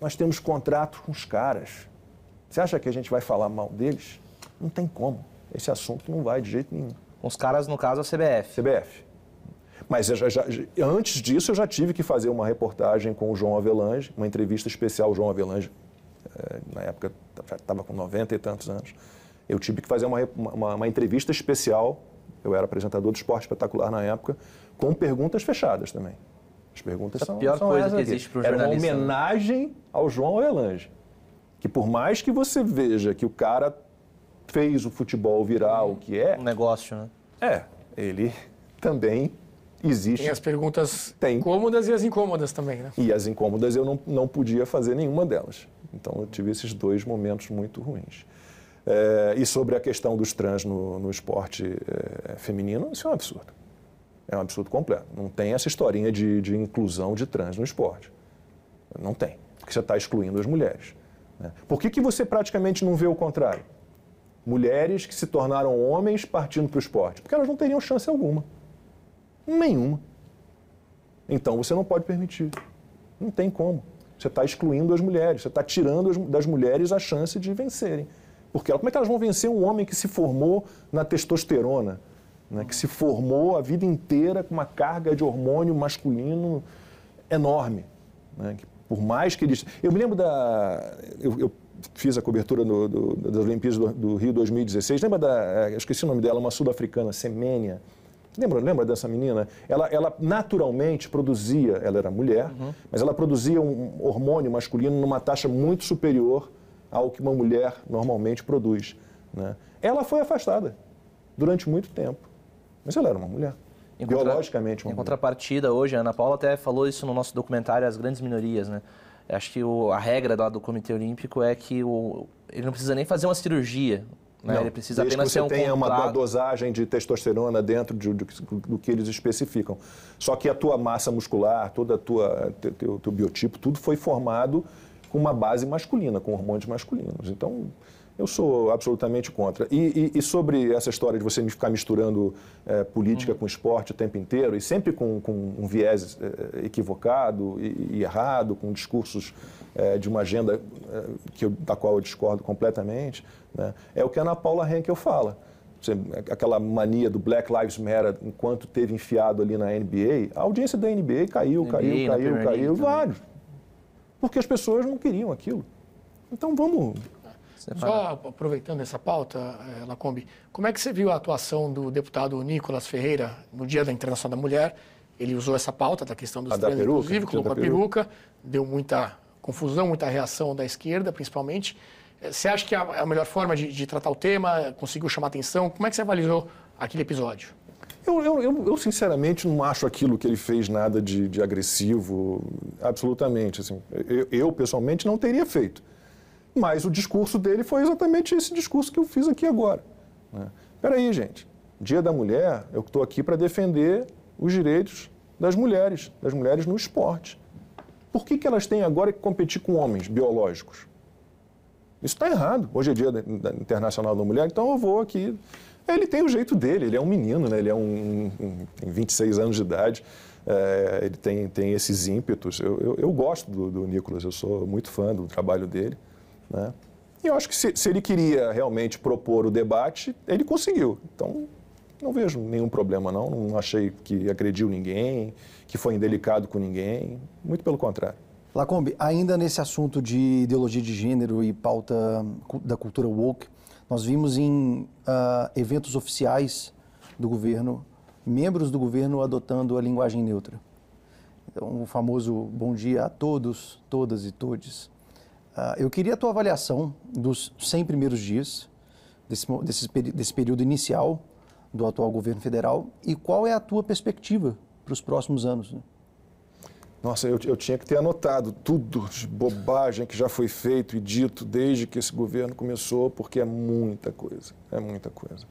nós temos contrato com os caras. Você acha que a gente vai falar mal deles? Não tem como. Esse assunto não vai de jeito nenhum. Os caras, no caso, a CBF. CBF. Mas já, já, antes disso, eu já tive que fazer uma reportagem com o João Avelange, uma entrevista especial. ao João Avelange, na época já estava com 90 e tantos anos, eu tive que fazer uma, uma, uma, entrevista especial, eu era apresentador do Esporte Espetacular na época, com perguntas fechadas também. As perguntas Essa são, pior são coisa que existe para o jornalista. Era uma né? homenagem ao João Avelange, que por mais que você veja que o cara fez o futebol virar o que é... Um negócio, né? É, ele também existe. Tem as perguntas Tem. cômodas e as incômodas também, né? E as incômodas eu não, não podia fazer nenhuma delas. Então eu tive esses dois momentos muito ruins. É, e sobre a questão dos trans no, no esporte é, feminino, isso é um absurdo. É um absurdo completo. Não tem essa historinha de, de inclusão de trans no esporte. Não tem. Porque você está excluindo as mulheres. Né? Por que, que você praticamente não vê o contrário? Mulheres que se tornaram homens partindo para o esporte. Porque elas não teriam chance alguma. Nenhuma. Então você não pode permitir. Não tem como. Você está excluindo as mulheres, você está tirando das mulheres a chance de vencerem. Porque como é que elas vão vencer um homem que se formou na testosterona, né, que se formou a vida inteira com uma carga de hormônio masculino enorme? Né, que por mais que eles. Eu me lembro da. Eu, eu fiz a cobertura do, das Olimpíadas do, do, Rio 2016. Lembra da. Eu esqueci o nome dela, uma sul-africana, Semênia Lembra, lembra dessa menina? Ela, ela naturalmente produzia, ela era mulher, uhum. mas ela produzia um hormônio masculino numa taxa muito superior ao que uma mulher normalmente produz. Né? Ela foi afastada durante muito tempo, mas ela era uma mulher. Em biologicamente uma Em contrapartida, hoje, a Ana Paula até falou isso no nosso documentário As Grandes Minorias, né? Acho que o, a regra lá do Comitê Olímpico é que o, ele não precisa nem fazer uma cirurgia né? Não, ele precisa apenas que você um tenha uma dosagem de testosterona dentro de, do, do, que eles especificam. Só que a tua massa muscular, todo o tua, teu, teu biotipo, tudo foi formado com uma base masculina, com hormônios masculinos. Então, eu sou absolutamente contra. E, e, e, sobre essa história de você ficar misturando é, política uhum. com esporte o tempo inteiro, e sempre com, com um viés é, equivocado e, e, errado, com discursos é, de uma agenda que eu, da qual eu discordo completamente, né, é o que a Ana Paula Henkel fala. Aquela mania do Black Lives Matter, enquanto teve enfiado ali na NBA, a audiência da NBA caiu, NBA, caiu, caiu, caiu, vários. Porque as pessoas não queriam aquilo. Então vamos só aproveitando essa pauta, eh, Lacombe, como é que você viu a atuação do deputado Nicolas Ferreira no Dia da Internacional da Mulher? Ele usou essa pauta da questão dos trans, inclusive, colocou a peruca, deu muita confusão, muita reação da esquerda, principalmente. Eh, você acha que é a melhor forma de, de tratar o tema conseguiu chamar atenção? Como é que você avaliou aquele episódio? Eu, eu, eu, eu, sinceramente não acho aquilo que ele fez nada de, de agressivo, absolutamente. Assim, eu, eu, pessoalmente, não teria feito. Mas o discurso dele foi exatamente esse discurso que eu fiz aqui agora. Né? Peraí, gente. Dia da Mulher, eu estou aqui para defender os direitos das mulheres, das mulheres no esporte. Por que, que elas têm agora que competir com homens biológicos? Isso está errado. Hoje é dia Internacional da Mulher, então eu vou aqui Ele tem o jeito dele, ele é um menino, né? ele é um, um, tem 26 anos de idade, é, ele tem, tem esses ímpetos. Eu, eu, eu gosto do, do, Nicolas, eu sou muito fã do trabalho dele. Né? E eu acho que se, se ele queria realmente propor o debate, ele conseguiu. Então, não vejo nenhum problema, não. Não achei que agrediu ninguém, que foi indelicado com ninguém. Muito pelo contrário. Lacombe, ainda nesse assunto de ideologia de gênero e pauta da cultura woke, nós vimos em uh, eventos oficiais do governo, membros do governo adotando a linguagem neutra. Então, o famoso bom dia a todos, todas e todes. Uh, eu queria a tua avaliação dos 100 primeiros dias, desse, desse, desse período inicial do atual governo federal, e qual é a tua perspectiva para os próximos anos? Né? Nossa, eu, eu, tinha que ter anotado tudo de bobagem que já foi feito e dito desde que esse governo começou, porque é muita coisa, é muita coisa.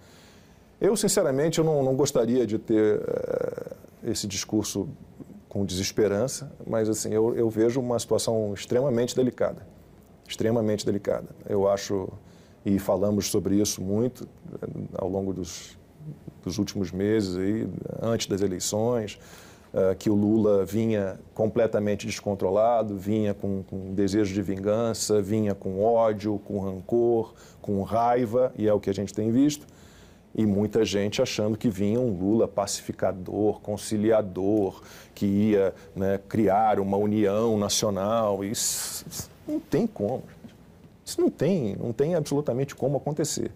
Eu, sinceramente, eu não, não gostaria de ter uh, esse discurso com desesperança, mas assim, eu, eu vejo uma situação extremamente delicada, extremamente delicada. Eu acho, e falamos sobre isso muito eh, ao longo dos, dos últimos meses, aí, antes das eleições, uh, que o Lula vinha completamente descontrolado, vinha com, com desejo de vingança, vinha com ódio, com rancor, com raiva, e é o que a gente tem visto. E muita gente achando que vinha um Lula pacificador, conciliador, que ia né, criar uma união nacional. Isso não tem como. Isso não tem, não tem absolutamente como acontecer.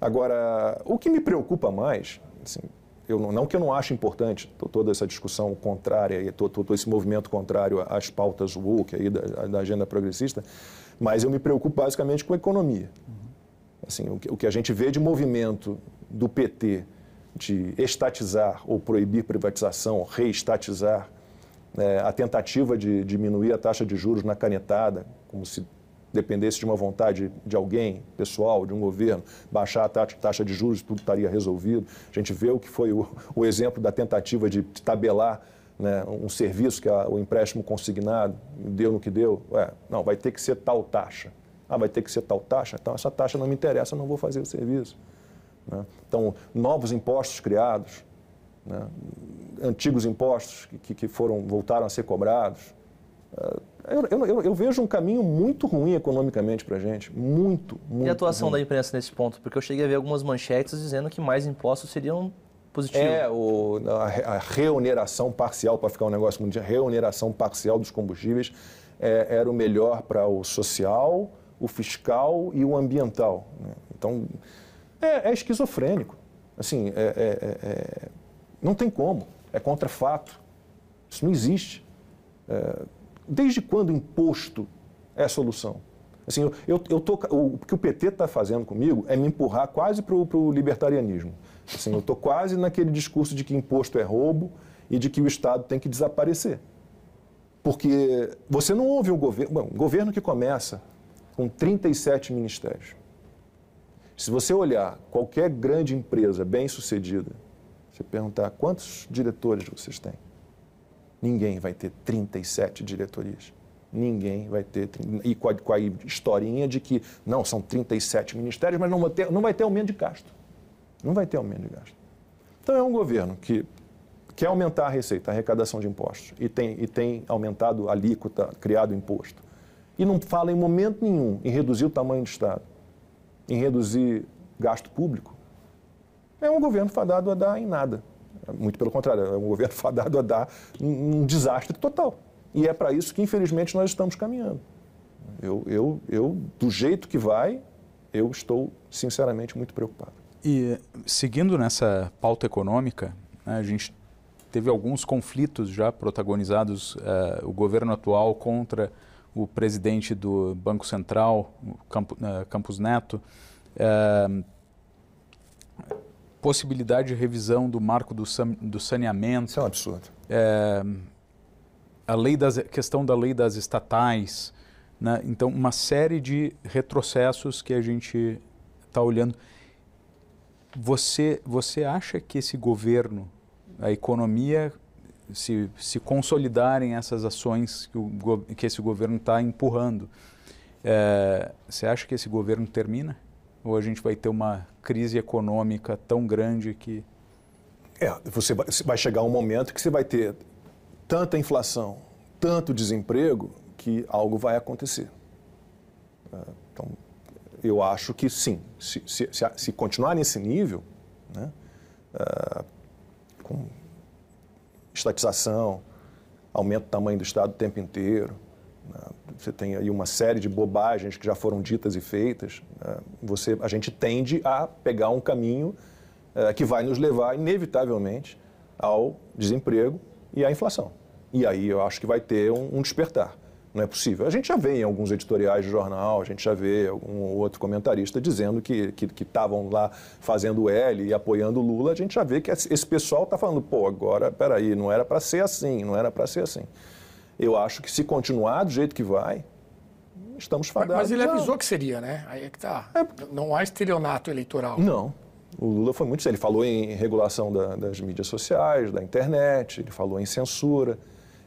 Agora, o que me preocupa mais, assim, eu não, não, que eu não ache importante toda essa discussão contrária todo, todo, esse movimento contrário às pautas woke aí da, da, agenda progressista, mas eu me preocupo basicamente com a economia. Assim, o que, o que a gente vê de movimento do PT de estatizar ou proibir privatização, reestatizar, né, a tentativa de diminuir a taxa de juros na canetada, como se dependesse de uma vontade de alguém, pessoal, de um governo, baixar a taxa de juros, tudo estaria resolvido. A gente vê o que foi o, o exemplo da tentativa de tabelar né, um serviço que a, o empréstimo consignado deu no que deu. Ué, não, vai ter que ser tal taxa. Ah, vai ter que ser tal taxa? Então, essa taxa não me interessa, não vou fazer o serviço. Né? Então, novos impostos criados, né? antigos impostos que, que foram, voltaram a ser cobrados. Uh, eu, eu, eu, vejo um caminho muito ruim economicamente para a gente. Muito, muito. E a atuação ruim. da imprensa nesse ponto? Porque eu cheguei a ver algumas manchetes dizendo que mais impostos seriam positivos. É, o, a, a reoneração parcial, para ficar um negócio muito. A reoneração parcial dos combustíveis é, era o melhor para o social, o fiscal e o ambiental. Né? Então, é, é, esquizofrênico. Assim, é, é, é, não tem como. É contra fato. Isso não existe. É, Desde quando imposto é a solução? Assim, eu, eu, eu tô, o que o PT está fazendo comigo é me empurrar quase para o libertarianismo. Assim, eu estou quase naquele discurso de que imposto é roubo e de que o Estado tem que desaparecer. Porque você não ouve um governo, bom, um governo que começa com 37 ministérios. Se você olhar qualquer grande empresa bem sucedida, você perguntar quantos diretores vocês têm? Ninguém vai ter 37 diretorias. Ninguém vai ter. E com a, com a historinha de que, não, são 37 ministérios, mas não vai, ter, não vai ter aumento de gasto. Não vai ter aumento de gasto. Então é um governo que quer aumentar a receita, a arrecadação de impostos, e tem, e tem aumentado a alíquota, criado imposto. E não fala em momento nenhum em reduzir o tamanho do Estado, em reduzir gasto público. É um governo fadado a dar em nada. Muito pelo contrário, é um governo fadado a dar um, um desastre total. E é para isso que, infelizmente, nós estamos caminhando. Eu, eu, eu, do jeito que vai, eu estou, sinceramente, muito preocupado. E seguindo nessa pauta econômica, né, a gente teve alguns conflitos já protagonizados, uh, o governo atual contra o presidente do Banco Central, uh, Campos Neto. Uh, possibilidade de revisão do marco do, do saneamento. Isso é um absurdo. É, a lei das, questão da lei das estatais. Né? Então, uma série de retrocessos que a gente está olhando. Você, você acha que esse governo, a economia, se, se consolidarem essas ações que, o, que esse governo está empurrando, é, você acha que esse governo termina? Ou a gente vai ter uma crise econômica tão grande que. É, você vai, chegar um momento que você vai ter tanta inflação, tanto desemprego, que algo vai acontecer. É, então, eu acho que sim. Se, se, se, se continuar nesse nível, né, uh, com estatização, aumento do tamanho do Estado o tempo inteiro, né, você tem aí uma série de bobagens que já foram ditas e feitas, né, você, a gente tende a pegar um caminho uh, que vai nos levar, inevitavelmente, ao desemprego e à inflação. E aí eu acho que vai ter um, um despertar. Não é possível. A gente já vê em alguns editoriais de jornal, a gente já vê algum outro comentarista dizendo que estavam que, que lá fazendo L e apoiando Lula. A gente já vê que esse pessoal está falando, pô, agora, peraí, não era para ser assim, não era para ser assim. Eu acho que se continuar do jeito que vai, estamos fadados. Mas ele avisou que seria, né? Aí é que tá. É. Não há estelionato eleitoral. Não. O Lula foi muito. Ele falou em regulação da, das mídias sociais, da internet, ele falou em censura.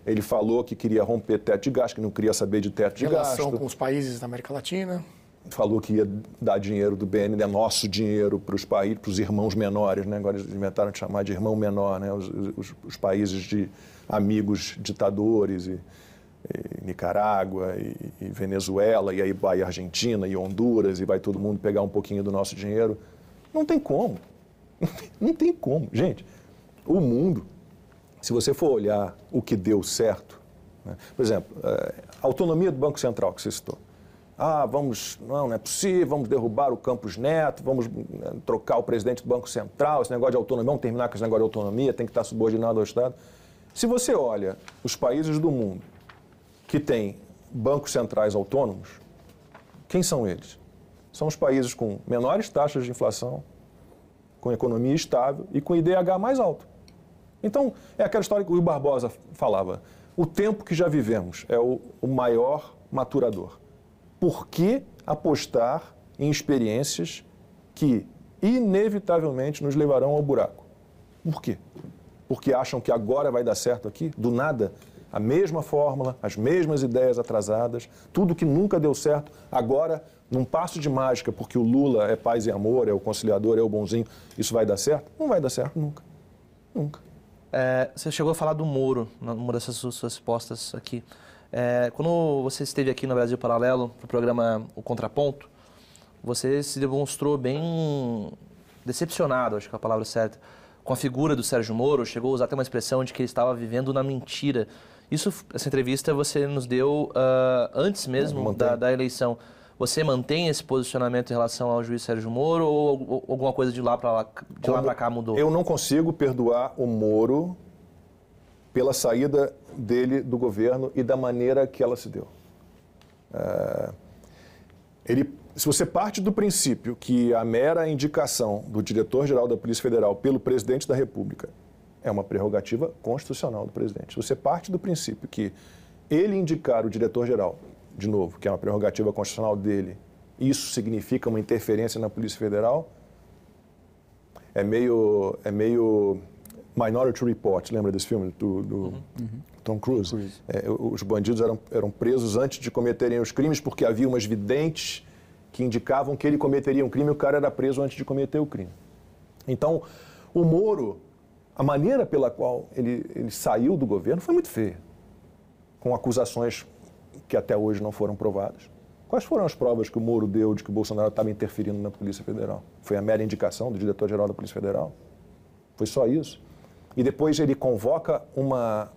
Ele falou que queria romper teto de gasto, que não queria saber de teto de gasto. Relação com os países da América Latina. Falou que ia dar dinheiro do BN, né, nosso dinheiro para os países, para os irmãos menores, né? Agora eles inventaram de chamar de irmão menor, né? Os, os, os países de amigos ditadores e, e Nicarágua e, e, Venezuela e aí vai Argentina e Honduras e vai todo mundo pegar um pouquinho do nosso dinheiro. Não tem como. Não tem como, gente. O mundo se você for olhar o que deu certo, né? por exemplo, a autonomia do Banco Central que você citou. Ah, vamos, não, não é possível, vamos derrubar o Campos Neto, vamos né, trocar o presidente do Banco Central, esse negócio de autonomia, vamos terminar com esse negócio de autonomia, tem que estar subordinado ao Estado. Se você olha os países do mundo que têm bancos centrais autônomos, quem são eles? São os países com menores taxas de inflação, com economia estável e com IDH mais alto. Então, é aquela história que o Barbosa falava. O tempo que já vivemos é o maior maturador. Por que apostar em experiências que inevitavelmente nos levarão ao buraco? Por quê? Porque acham que agora vai dar certo aqui, do nada, a mesma fórmula, as mesmas ideias atrasadas, tudo que nunca deu certo, agora, num passo de mágica, porque o Lula é paz e amor, é o conciliador, é o bonzinho, isso vai dar certo? Não vai dar certo nunca. Nunca. É, você chegou a falar do Moro, numa dessas suas respostas aqui. É, quando você esteve aqui no Brasil Paralelo, no programa O Contraponto, você se demonstrou bem decepcionado, acho que é a palavra certa, com a figura do Sérgio Moro, chegou a usar até uma expressão de que ele estava vivendo na mentira. Isso, essa entrevista você nos deu uh, antes mesmo da, da eleição. Você mantém esse posicionamento em relação ao juiz Sérgio Moro ou, ou alguma coisa de lá para lá, de lá para cá mudou? Eu não consigo perdoar o Moro pela saída dele do governo e da maneira que ela se deu. É, ele, se você parte do princípio que a mera indicação do diretor-geral da Polícia Federal pelo presidente da República é uma prerrogativa constitucional do presidente. Se você parte do princípio que ele indicar o diretor-geral de novo, que é uma prerrogativa constitucional dele, isso significa uma interferência na Polícia Federal, é meio, é meio Minority Report, lembra desse filme do, do uhum. Tom Cruise? É, os bandidos eram, eram presos antes de cometerem os crimes porque havia umas videntes que indicavam que ele cometeria um crime e o cara era preso antes de cometer o crime. Então, o Moro, a maneira pela qual ele, ele saiu do governo foi muito feia, com acusações que até hoje não foram provadas. Quais foram as provas que o Moro deu de que o Bolsonaro estava interferindo na Polícia Federal? Foi a mera indicação do diretor-geral da Polícia Federal? Foi só isso? E depois ele convoca uma,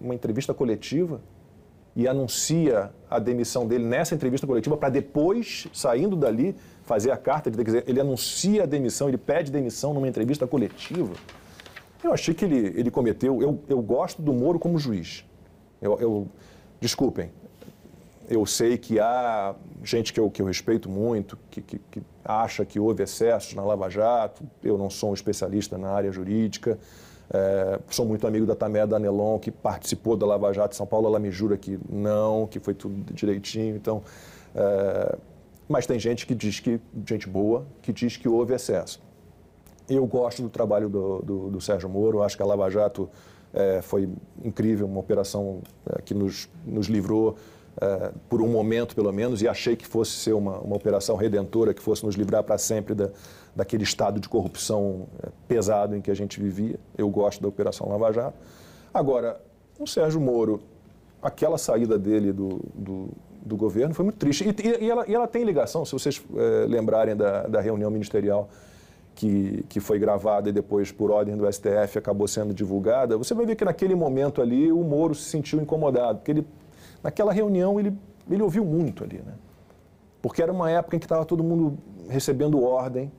uma entrevista coletiva e anuncia a demissão dele nessa entrevista coletiva para depois, saindo dali, fazer a carta. De, dizer, ele anuncia a demissão, ele pede demissão numa entrevista coletiva. Eu achei que ele, ele cometeu. Eu, eu gosto do Moro como juiz. Eu, eu, Desculpem, eu sei que há gente que eu, que eu respeito muito, que, que, que, acha que houve excessos na Lava Jato. Eu não sou um especialista na área jurídica. É, sou muito amigo da Tamé Danelon, que participou da Lava Jato de São Paulo. Ela me jura que não, que foi tudo direitinho. Então, é, mas tem gente que diz que, gente boa, que diz que houve excesso. Eu gosto do trabalho do, do, do Sérgio Moro, acho que a Lava Jato é, foi incrível, uma operação é, que nos, nos livrou é, por um momento pelo menos, e achei que fosse ser uma, uma operação redentora, que fosse nos livrar para sempre da, daquele estado de corrupção é, pesado em que a gente vivia. Eu gosto da Operação Lava Jato. Agora, o Sérgio Moro, aquela saída dele do, do, do governo foi muito triste. E, e, ela, e, ela, tem ligação, se vocês é, lembrarem da, da reunião ministerial que, que foi gravada e depois, por ordem do STF, acabou sendo divulgada, você vai ver que naquele momento ali o Moro se sentiu incomodado, porque ele, naquela reunião ele, ele ouviu muito ali, né? Porque era uma época em que estava todo mundo recebendo ordem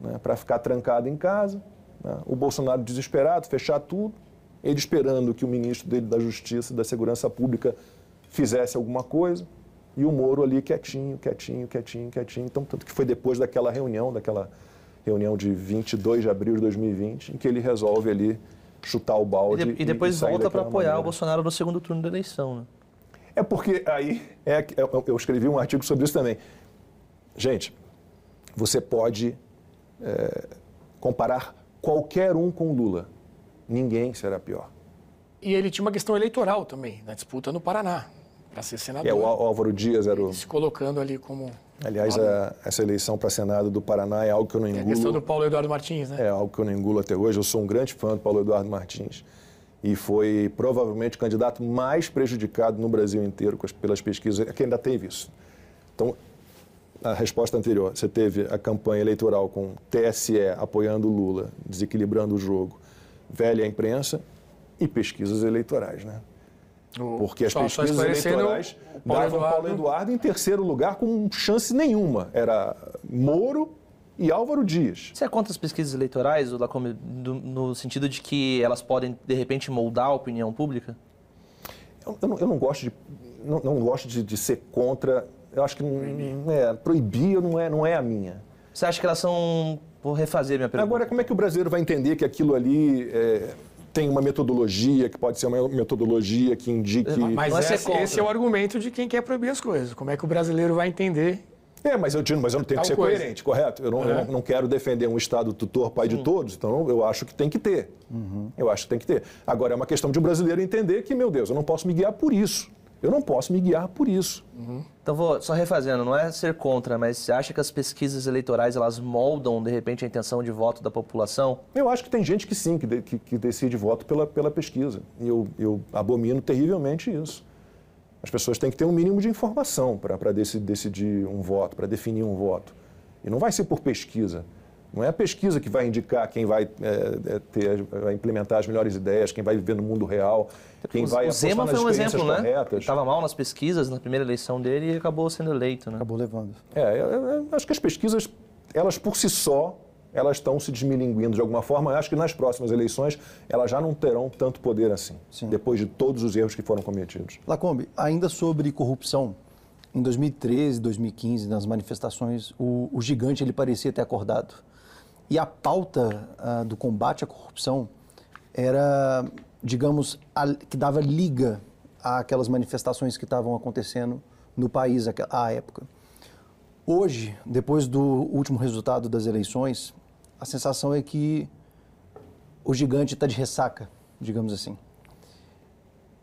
né, para ficar trancado em casa, né? o Bolsonaro desesperado, fechar tudo, ele esperando que o ministro dele da Justiça e da Segurança Pública fizesse alguma coisa, e o Moro ali quietinho, quietinho, quietinho, quietinho. Então, tanto que foi depois daquela reunião, daquela reunião de 22 de abril de 2020, em que ele resolve ali chutar o balde. E, de, e depois e volta para apoiar maneira. o Bolsonaro no segundo turno da eleição, né? É porque aí, é, eu escrevi um artigo sobre isso também. Gente, você pode é, comparar qualquer um com Lula. Ninguém será pior. E ele tinha uma questão eleitoral também, na disputa no Paraná, para ser senador. É, o Álvaro Dias era o... Se colocando ali como... Aliás, a, essa eleição para Senado do Paraná é algo que eu não engulo. É a questão do Paulo Eduardo Martins, né? É algo que eu não engulo até hoje. Eu sou um grande fã do Paulo Eduardo Martins e foi provavelmente o candidato mais prejudicado no Brasil inteiro pelas pesquisas, que ainda teve isso. Então, a resposta anterior, você teve a campanha eleitoral com TSE apoiando Lula, desequilibrando o jogo, velha imprensa e pesquisas eleitorais, né? Porque as só, pesquisas só eleitorais Paulo davam Eduardo... Paulo Eduardo em terceiro lugar com chance nenhuma. Era Moro e Álvaro Dias. Você é contra as pesquisas eleitorais, no sentido de que elas podem, de repente, moldar a opinião pública? Eu, eu, não, eu não, gosto, de, não, não gosto de, de, ser contra. Eu acho que não, é, proibir não é, não é a minha. Você acha que elas são. Vou refazer minha pergunta. Agora, como é que o brasileiro vai entender que aquilo ali é, tem uma metodologia, que pode ser uma metodologia que indique. Mas esse, esse é o argumento de quem quer proibir as coisas. Como é que o brasileiro vai entender é, mas eu, mas eu não tenho que ser coisa. coerente, correto? Eu não, é. eu não, quero defender um Estado tutor, pai Sim. de todos, então eu acho que tem que ter. Uhum. Eu acho que tem que ter. Agora, é uma questão de um brasileiro entender que, meu Deus, eu não posso me guiar por isso. Eu não posso me guiar por isso. Uhum. Então, vou só refazendo, não é ser contra, mas você acha que as pesquisas eleitorais elas moldam, de repente, a intenção de voto da população? Eu acho que tem gente que sim, que, de, que, que decide voto pela, pela pesquisa. E eu, eu abomino terrivelmente isso. As pessoas têm que ter um mínimo de informação para decidir um voto, para definir um voto. E não vai ser por pesquisa. Não é a pesquisa que vai indicar quem vai, é, ter, vai implementar as melhores ideias, quem vai viver no mundo real, quem o, vai O Zema foi um exemplo, corretas. né? Estava mal nas pesquisas na primeira eleição dele e acabou sendo eleito, né? Acabou levando. É, é, é acho que as pesquisas, elas por si só, elas estão se desmilinguindo de alguma forma. Eu acho que nas próximas eleições elas já não terão tanto poder assim, Sim. depois de todos os erros que foram cometidos. Lacombe, ainda sobre corrupção, em 2013, 2015, nas manifestações, o, o gigante ele parecia ter acordado. E a pauta uh, do combate à corrupção era, digamos, a, que dava liga àquelas manifestações que estavam acontecendo no país à época. Hoje, depois do último resultado das eleições, a sensação é que o gigante está de ressaca, digamos assim.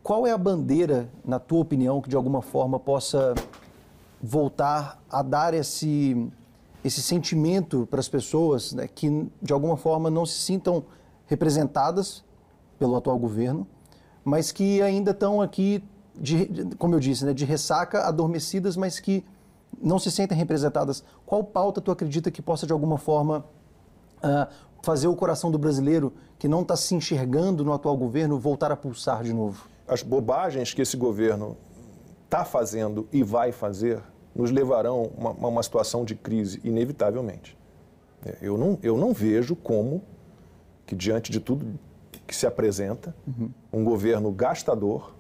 Qual é a bandeira, na tua opinião, que de alguma forma possa voltar a dar esse, esse sentimento para as pessoas né, que de alguma forma não se sintam representadas pelo atual governo, mas que ainda estão aqui, de, como eu disse, né, de ressaca, adormecidas, mas que não se sentem representadas. Qual pauta tu acredita que possa de alguma forma uh, fazer o coração do brasileiro que não está se enxergando no atual governo voltar a pulsar de novo? As bobagens que esse governo está fazendo e vai fazer nos levarão a uma, uma, situação de crise, inevitavelmente. Eu não, eu não vejo como que, diante de tudo que se apresenta, uhum. um governo gastador,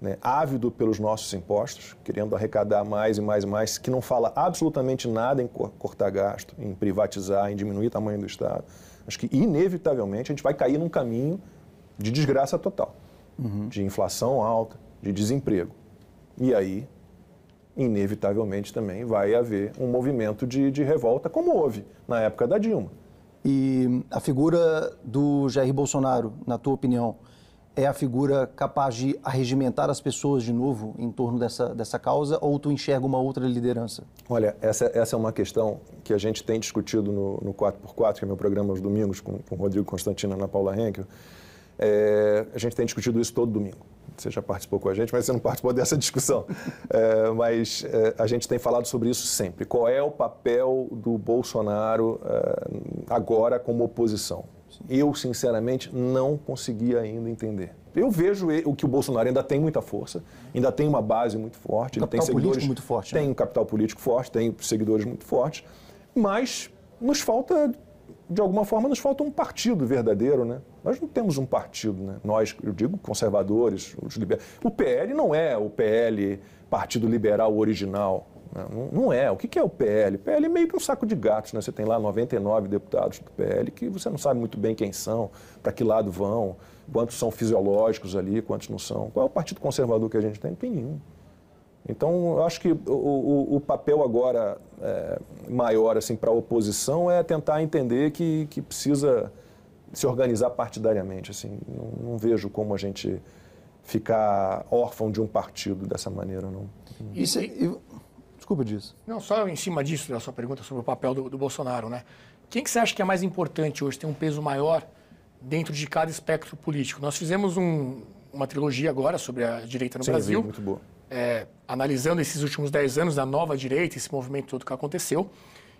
né, ávido pelos nossos impostos, querendo arrecadar mais e mais e mais, que não fala absolutamente nada em cortar gasto, em privatizar, em diminuir o tamanho do Estado. Acho que, inevitavelmente, a gente vai cair num caminho de desgraça total, uhum. de inflação alta, de desemprego. E aí, inevitavelmente, também vai haver um movimento de, de revolta, como houve na época da Dilma. E a figura do Jair Bolsonaro, na tua opinião, é a figura capaz de arregimentar as pessoas de novo em torno dessa, dessa causa ou tu enxerga uma outra liderança? Olha, essa, essa é uma questão que a gente tem discutido no, no 4x4, que é meu programa aos domingos, com, com o Rodrigo Constantino e Ana Paula Henkel. É, a gente tem discutido isso todo domingo. Você já participou com a gente, mas você não participou dessa discussão. É, mas é, a gente tem falado sobre isso sempre. Qual é o papel do Bolsonaro é, agora como oposição? Eu, sinceramente, não consegui ainda entender. Eu vejo o que o Bolsonaro ainda tem muita força, ainda tem uma base muito forte, capital tem seguidores político muito forte. Tem né? um capital político forte, tem seguidores muito fortes, mas nos falta, de alguma forma, nos falta um partido verdadeiro, né? Nós não temos um partido, né? Nós, eu digo conservadores, os liberais. O PL não é o PL Partido Liberal original. Não, não é. O que é o PL? PL é meio que um saco de gatos, né? Você tem lá 99 deputados do PL que você não sabe muito bem quem são, para que lado vão, quantos são fisiológicos ali, quantos não são. Qual é o partido conservador que a gente tem? Não tem nenhum. Então, eu acho que o, o, o papel agora é, maior assim, para a oposição é tentar entender que, que precisa se organizar partidariamente. Assim. Não, não vejo como a gente ficar órfão de um partido dessa maneira. Não. Isso, desculpa disso. Não, só em cima disso, da sua pergunta sobre o papel do, do, Bolsonaro, né? Quem que você acha que é mais importante hoje, ter um peso maior dentro de cada espectro político? Nós fizemos um, uma trilogia agora sobre a direita no Sim, Brasil. muito boa. É, analisando esses últimos 10 anos da nova direita, esse movimento todo que aconteceu.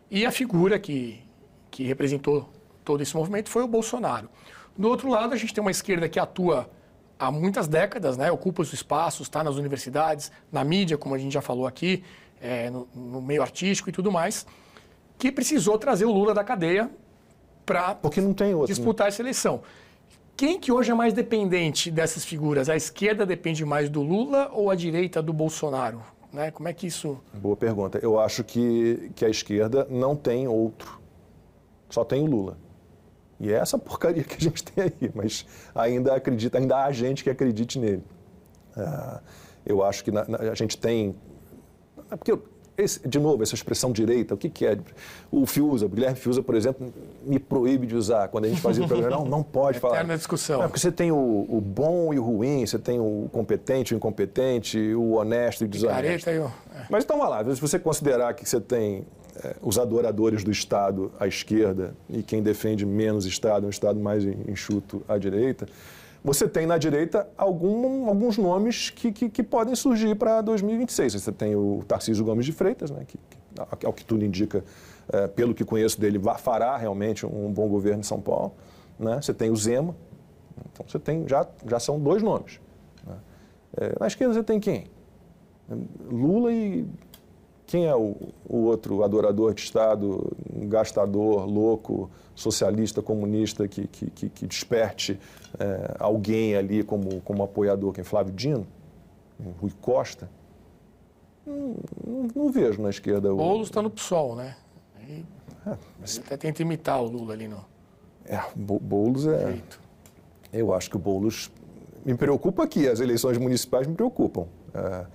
E a figura que, que representou todo esse movimento foi o Bolsonaro. Do outro lado, a gente tem uma esquerda que atua há muitas décadas, né, ocupa os espaços, está nas universidades, na mídia, como a gente já falou aqui, é, no, no, meio artístico e tudo mais, que precisou trazer o Lula da cadeia para disputar né? essa eleição. Quem que hoje é mais dependente dessas figuras? A esquerda depende mais do Lula ou a direita do Bolsonaro? Né? Como é que isso... Boa pergunta. Eu acho que, que a esquerda não tem outro. Só tem o Lula. E é essa porcaria que a gente tem aí, mas ainda acredita, ainda há gente que acredite nele. Uh, eu acho que na, na, a gente tem. É porque esse, de novo, essa expressão direita, o que, que é? O Fiuza, o Guilherme Fiuza, por exemplo, me proíbe de usar quando a gente fazia o programa. Não, não pode é falar. na discussão. É porque você tem o, o, bom e o ruim, você tem o competente, o incompetente, o honesto e o desonesto. E o... É. Mas então, vai lá, se você considerar que você tem é, os adoradores do Estado à esquerda e quem defende menos Estado, um Estado mais enxuto à direita, você tem na direita algum, alguns nomes que, que, que podem surgir para 2026. Você tem o Tarcísio Gomes de Freitas, né, que, que ao que tudo indica, é, pelo que conheço dele, fará realmente um bom governo em São Paulo. Né? Você tem o Zema, então você tem, já, já são dois nomes. Né? É, na esquerda você tem quem? Lula e quem é o, o, outro adorador de Estado, gastador, louco, socialista, comunista, que, que, que, que desperte é, alguém ali como, como apoiador? Quem? Flávio Dino? Rui Costa? Não, não, não vejo na esquerda. O Boulos está no PSOL, né? Aí, é, mas... Até tenta imitar o Lula ali no. É, Boulos é. Jeito. Eu acho que o Boulos. Me preocupa aqui, as eleições municipais me preocupam. É,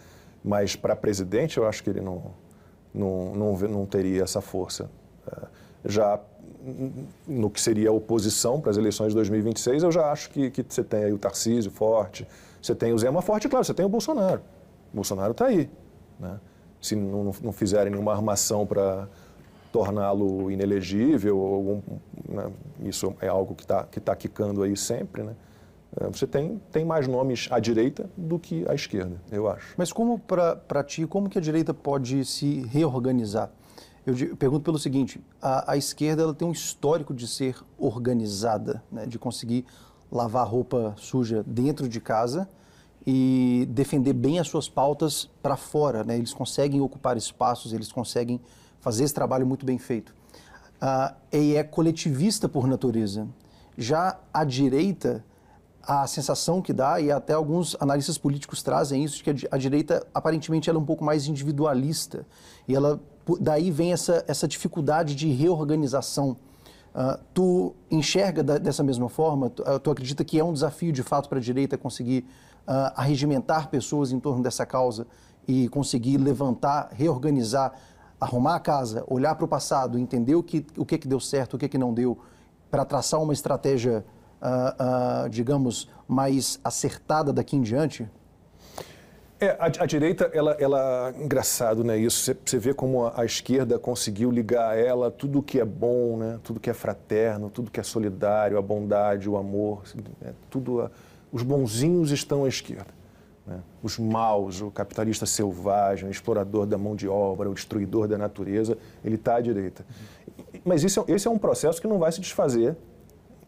mas para presidente eu acho que ele não não, não, não teria essa força. É, já no que seria a oposição para as eleições de 2026, eu já acho que, que você tem aí o Tarcísio forte, você tem o Zema forte, claro, você tem o Bolsonaro. O Bolsonaro está aí. Né? Se não, não fizerem nenhuma armação para torná-lo inelegível, algum, né? isso é algo que está que tá quicando aí sempre, né? É, você tem, tem mais nomes à direita do que à esquerda, eu acho. Mas como para ti, como que a direita pode se reorganizar? Eu, pergunto pelo seguinte, a, a, esquerda ela tem um histórico de ser organizada, né, de conseguir lavar roupa suja dentro de casa e defender bem as suas pautas para fora. Né? Eles conseguem ocupar espaços, eles conseguem fazer esse trabalho muito bem feito. Uh, e é coletivista por natureza. Já a direita a sensação que dá, e até alguns analistas políticos trazem isso, de que a, direita aparentemente ela é um pouco mais individualista. E ela daí vem essa, essa dificuldade de reorganização. Uh, tu enxerga da, dessa mesma forma? Tu, uh, tu, acredita que é um desafio de fato para a direita conseguir uh, arregimentar pessoas em torno dessa causa e conseguir levantar, reorganizar, arrumar a casa, olhar para o passado, entender o que, o que, que deu certo, o que, que não deu, para traçar uma estratégia uh, uh, digamos, mais acertada daqui em diante? É, a, a, direita, ela, ela, engraçado, né, isso, você, vê como a, a, esquerda conseguiu ligar a ela tudo que é bom, né, tudo que é fraterno, tudo que é solidário, a bondade, o amor, né, tudo, a, os bonzinhos estão à esquerda. Né, os maus, o capitalista selvagem, o explorador da mão de obra, o destruidor da natureza, ele está à direita. Mas isso, é, esse é um processo que não vai se desfazer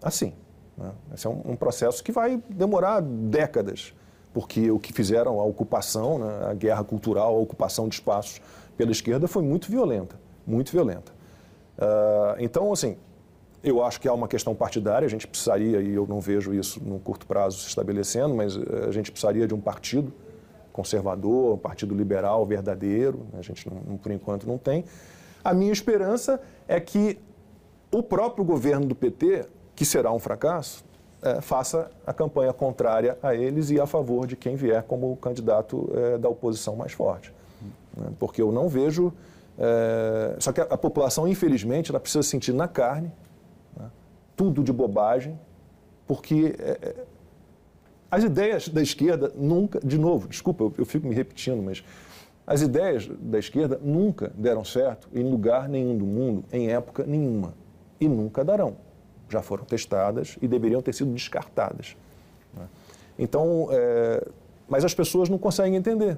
assim. Né, esse é um, um processo que vai demorar décadas porque o que fizeram, a ocupação, né, a guerra cultural, a ocupação de espaços pela esquerda foi muito violenta, muito violenta. Uh, então, assim, eu acho que há uma questão partidária, a gente precisaria, e eu não vejo isso no curto prazo se estabelecendo, mas eh, a gente precisaria de um partido conservador, um partido liberal verdadeiro, né, a gente, não, por enquanto, não tem. A minha esperança é que o próprio governo do PT, que será um fracasso, é, faça a campanha contrária a eles e a favor de quem vier como candidato é, da oposição mais forte. Né? Porque eu não vejo. É, só que a, a, população, infelizmente, ela precisa sentir na carne né? tudo de bobagem, porque é, é, as ideias da esquerda nunca. De novo, desculpa, eu, eu fico me repetindo, mas as ideias da esquerda nunca deram certo em lugar nenhum do mundo, em época nenhuma. E nunca darão já foram testadas e deveriam ter sido descartadas. Né? Então, é, mas as pessoas não conseguem entender.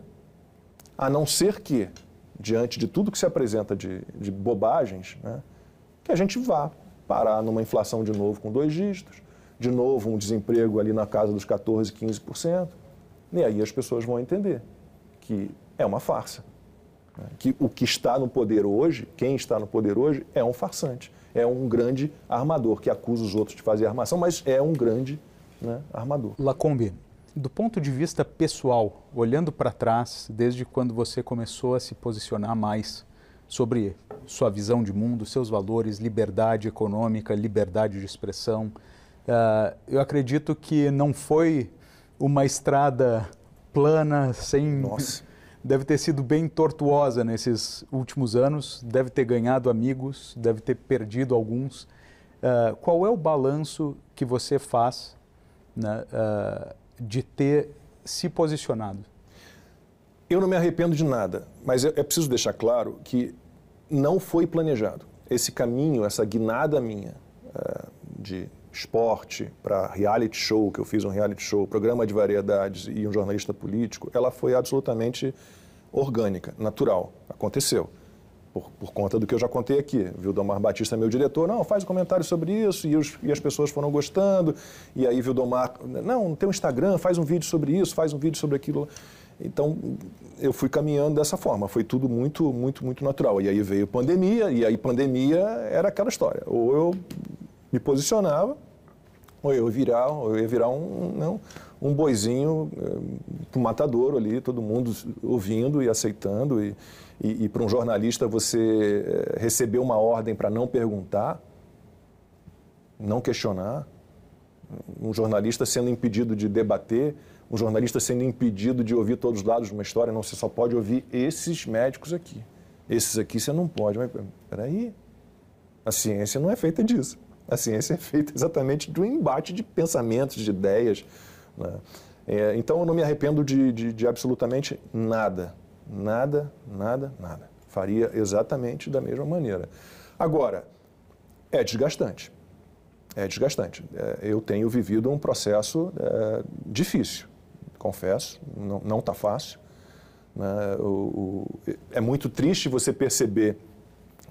A não ser que, diante de tudo que se apresenta de, de bobagens, né, que a gente vá parar numa inflação de novo com dois dígitos, de novo um desemprego ali na casa dos 14%, 15%, e aí as pessoas vão entender que é uma farsa. Né? Que o que está no poder hoje, quem está no poder hoje, é um farsante é um grande armador, que acusa os outros de fazer armação, mas é um grande né, armador. Lacombe, do ponto de vista pessoal, olhando para trás, desde quando você começou a se posicionar mais sobre sua visão de mundo, seus valores, liberdade econômica, liberdade de expressão, uh, eu acredito que não foi uma estrada plana, sem Nossa deve ter sido bem tortuosa nesses últimos anos, deve ter ganhado amigos, deve ter perdido alguns. Uh, qual é o balanço que você faz né, uh, de ter se posicionado? Eu não me arrependo de nada, mas é, preciso deixar claro que não foi planejado. Esse caminho, essa guinada minha uh, de esporte para reality show, que eu fiz um reality show, programa de variedades e um jornalista político, ela foi absolutamente orgânica, natural. Aconteceu. Por, por conta do que eu já contei aqui. Vildomar Batista, meu diretor, não, faz um comentário sobre isso, e, os, e as pessoas foram gostando, e aí Vildomar, não, tem um Instagram, faz um vídeo sobre isso, faz um vídeo sobre aquilo. Então, eu fui caminhando dessa forma, foi tudo muito, muito, muito natural. E aí veio pandemia, e aí pandemia era aquela história. Ou eu me posicionava, ou eu, virar, ou eu ia virar um, não, um boizinho para o matadouro ali, todo mundo ouvindo e aceitando. E, e, e para um jornalista você eh, receber uma ordem para não perguntar, não questionar, um jornalista sendo impedido de debater, um jornalista sendo impedido de ouvir todos os lados de uma história, não, você só pode ouvir esses médicos aqui. Esses aqui você não pode. Mas peraí, a ciência não é feita disso. A ciência é feita exatamente do embate de pensamentos, de ideias. Né? É, então eu não me arrependo de, de, de absolutamente nada. Nada, nada, nada. Faria exatamente da mesma maneira. Agora, é desgastante. É desgastante. É, eu tenho vivido um processo é, difícil, confesso, não está fácil. Né? O, o, é muito triste você perceber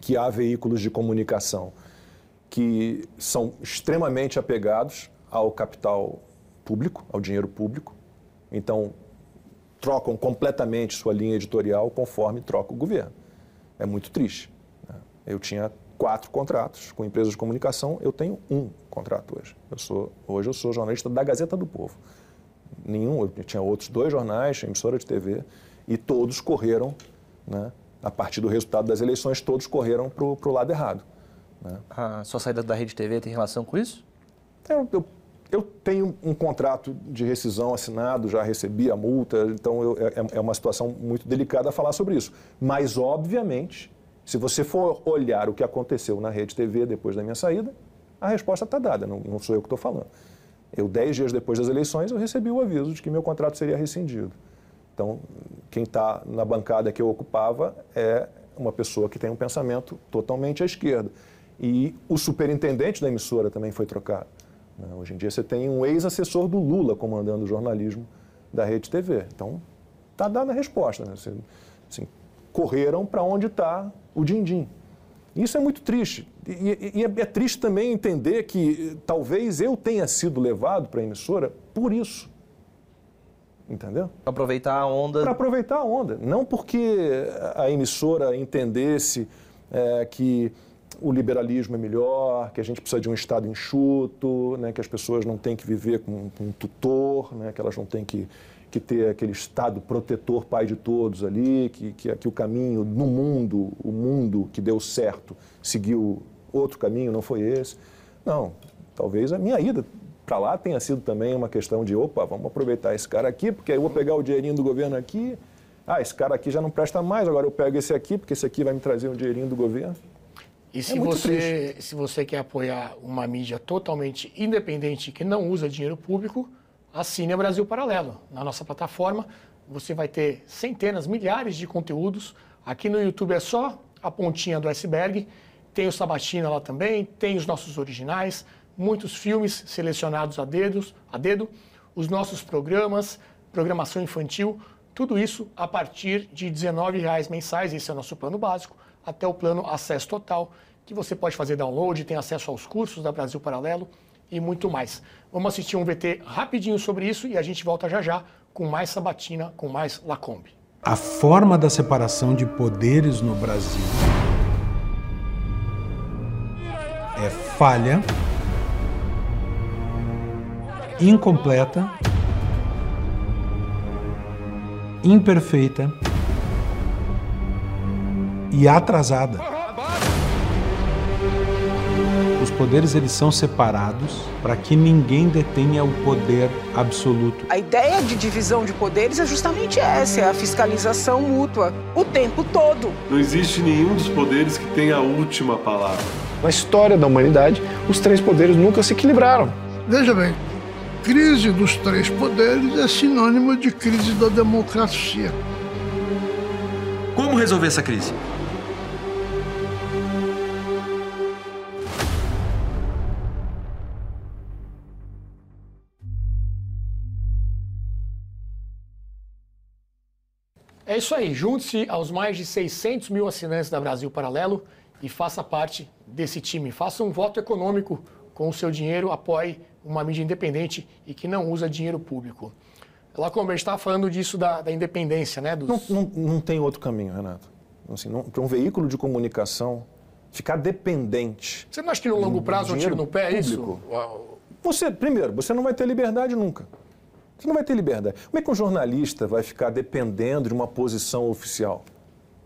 que há veículos de comunicação que são extremamente apegados ao capital público, ao dinheiro público. Então, trocam completamente sua linha editorial conforme troca o governo. É muito triste. Né? Eu tinha quatro contratos com empresas de comunicação, eu tenho um contrato hoje. Eu sou, hoje eu sou jornalista da Gazeta do Povo. Nenhum, eu tinha outros dois jornais, emissora de TV, e todos correram, né, a partir do resultado das eleições, todos correram para o lado errado. Né? A sua saída da Rede TV tem relação com isso? Eu, eu eu tenho um contrato de rescisão assinado, já recebi a multa, então eu, é, é, uma situação muito delicada falar sobre isso. Mas, obviamente, se você for olhar o que aconteceu na Rede TV depois da minha saída, a resposta está dada, não, não, sou eu que estou falando. Eu, dez dias depois das eleições, eu recebi o aviso de que meu contrato seria rescindido. Então, quem está na bancada que eu ocupava é uma pessoa que tem um pensamento totalmente à esquerda. E o superintendente da emissora também foi trocado. Né? Hoje em dia você tem um ex-assessor do Lula comandando o jornalismo da Rede TV. Então, está dada a resposta. Né? Assim, assim, correram para onde está o din-din. Isso é muito triste. E, e, é, é triste também entender que talvez eu tenha sido levado para a emissora por isso. Entendeu? Para aproveitar a onda. Para aproveitar a onda. Não porque a emissora entendesse é, que o liberalismo é melhor, que a gente precisa de um Estado enxuto, né, que as pessoas não têm que viver com, com um tutor, né, que elas não têm que, que ter aquele Estado protetor, pai de todos ali, que, que, que o caminho no mundo, o mundo que deu certo, seguiu outro caminho, não foi esse. Não, talvez a minha ida para lá tenha sido também uma questão de, opa, vamos aproveitar esse cara aqui, porque aí eu vou pegar o dinheirinho do governo aqui, ah, esse cara aqui já não presta mais, agora eu pego esse aqui, porque esse aqui vai me trazer um dinheirinho do governo. E se, é você, se você quer apoiar uma mídia totalmente independente que não usa dinheiro público, assine a Brasil Paralelo. Na nossa plataforma, você vai ter centenas, milhares de conteúdos. Aqui no YouTube é só a pontinha do iceberg. Tem o Sabatina lá também, tem os nossos originais, muitos filmes selecionados a, dedos, a dedo, os nossos programas, programação infantil, tudo isso a partir de R$19,00 mensais, esse é o nosso plano básico até o plano Acesso Total, que você pode fazer download, tem acesso aos cursos da Brasil Paralelo e muito mais. Vamos assistir um VT rapidinho sobre isso e a gente volta já já com mais Sabatina, com mais Lacombe. A forma da separação de poderes no Brasil é falha, incompleta, imperfeita e atrasada. Os poderes eles são separados para que ninguém detenha o poder absoluto. A ideia de divisão de poderes é justamente essa, é a fiscalização mútua, o tempo todo. Não existe nenhum dos poderes que tenha a última palavra. Na história da humanidade, os três poderes nunca se equilibraram. Veja bem, crise dos três poderes é sinônimo de crise da democracia. Como resolver essa crise? É isso aí. Junte-se aos mais de 600 mil assinantes da Brasil Paralelo e faça parte desse time. Faça um voto econômico com o seu dinheiro, apoie uma mídia independente e que não usa dinheiro público. Lá como a gente estava falando disso da, da independência, né? Dos... Não, não, não, tem outro caminho, Renato. Assim, Para um veículo de comunicação ficar dependente. Você não acha que no longo prazo um tiro no pé é isso? Você, primeiro, você não vai ter liberdade nunca. Você não vai ter liberdade. Como é que um jornalista vai ficar dependendo de uma posição oficial?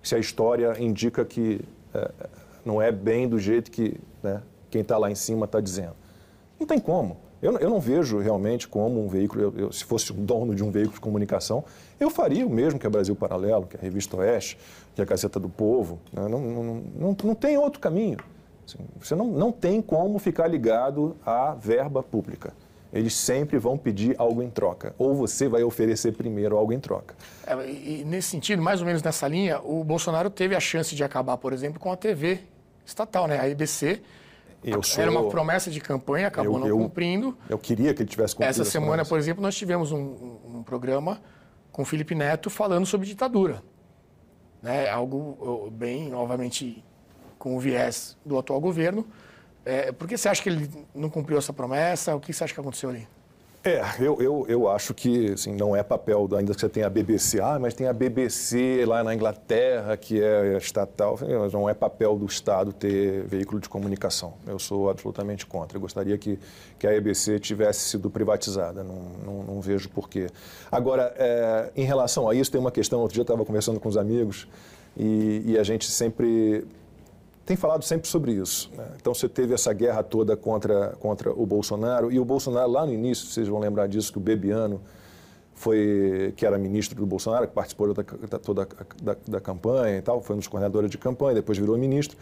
Se a história indica que é, não é bem do jeito que né, quem está lá em cima está dizendo. Não tem como. Eu, eu, não vejo realmente como um veículo, eu, eu, se fosse o dono de um veículo de comunicação, eu faria o mesmo que a Brasil Paralelo, que a Revista Oeste, que a Gazeta do Povo. Né? Não, não, não, não, tem outro caminho. Assim, você não, não tem como ficar ligado à verba pública eles sempre vão pedir algo em troca. Ou você vai oferecer primeiro algo em troca. É, e nesse sentido, mais ou menos nessa linha, o Bolsonaro teve a chance de acabar, por exemplo, com a TV estatal, né? A EBC. Sou... Era uma promessa de campanha, acabou eu, não eu, cumprindo. Eu queria que ele tivesse cumprido. Essa semana, por exemplo, nós tivemos um, um programa com o Felipe Neto falando sobre ditadura. Né? Algo bem, obviamente, com o viés do atual governo é, por que você acha que ele não cumpriu essa promessa? O que você acha que aconteceu ali? É, eu, eu, eu acho que assim, não é papel, ainda que você tenha a BBC, ah, mas tem a BBC lá na Inglaterra, que é estatal, não é papel do Estado ter veículo de comunicação. Eu sou absolutamente contra. Eu gostaria que, que a BBC tivesse sido privatizada, não, não, não vejo porquê. Agora, é, em relação a isso, tem uma questão, outro dia eu estava conversando com os amigos e, e a gente sempre tem falado sempre sobre isso. Né? Então você teve essa guerra toda contra, contra o Bolsonaro, e o Bolsonaro, lá no início, vocês vão lembrar disso, que o Bebiano, foi, que era ministro do Bolsonaro, que participou da, da toda da, da, campanha e tal, foi um dos coordenadores de campanha, depois virou ministro.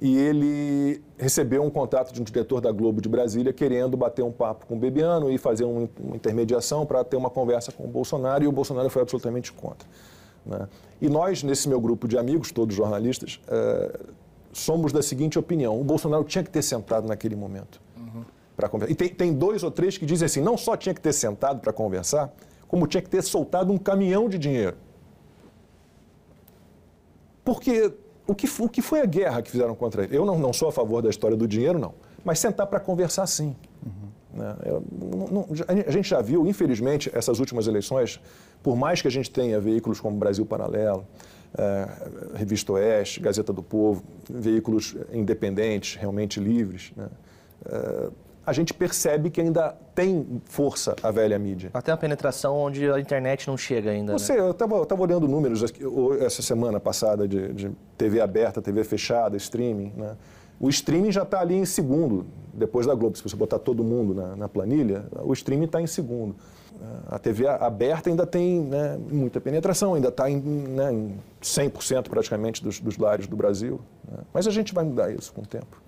e ele recebeu um contato de um diretor da Globo de Brasília querendo bater um papo com o Bebiano e fazer um, uma intermediação para ter uma conversa com o Bolsonaro, e o Bolsonaro foi absolutamente contra. Né? E nós, nesse meu grupo de amigos, todos jornalistas, é, somos da seguinte opinião: o Bolsonaro tinha que ter sentado naquele momento uhum. para conversar. E tem, tem dois ou três que dizem assim: não só tinha que ter sentado para conversar, como tinha que ter soltado um caminhão de dinheiro. Porque o que, o que foi a guerra que fizeram contra ele? Eu não, não sou a favor da história do dinheiro, não. Mas sentar para conversar, sim. Uhum. Eu, não, não, a gente já viu, infelizmente, essas últimas eleições, por mais que a gente tenha veículos como Brasil Paralelo, é, Revista Oeste, Gazeta do Povo, veículos independentes, realmente livres, né? é, a gente percebe que ainda tem força a velha mídia. Até a penetração onde a internet não chega ainda. Você, né? eu estava olhando números essa semana passada de, de, TV aberta, TV fechada, streaming. Né? O streaming já está ali em segundo, depois da Globo. Se você botar todo mundo na, na planilha, o streaming está em segundo. A TV aberta ainda tem né, muita penetração, ainda está em, né, em 100% praticamente dos, dos lares do Brasil. Né? Mas a gente vai mudar isso com o tempo.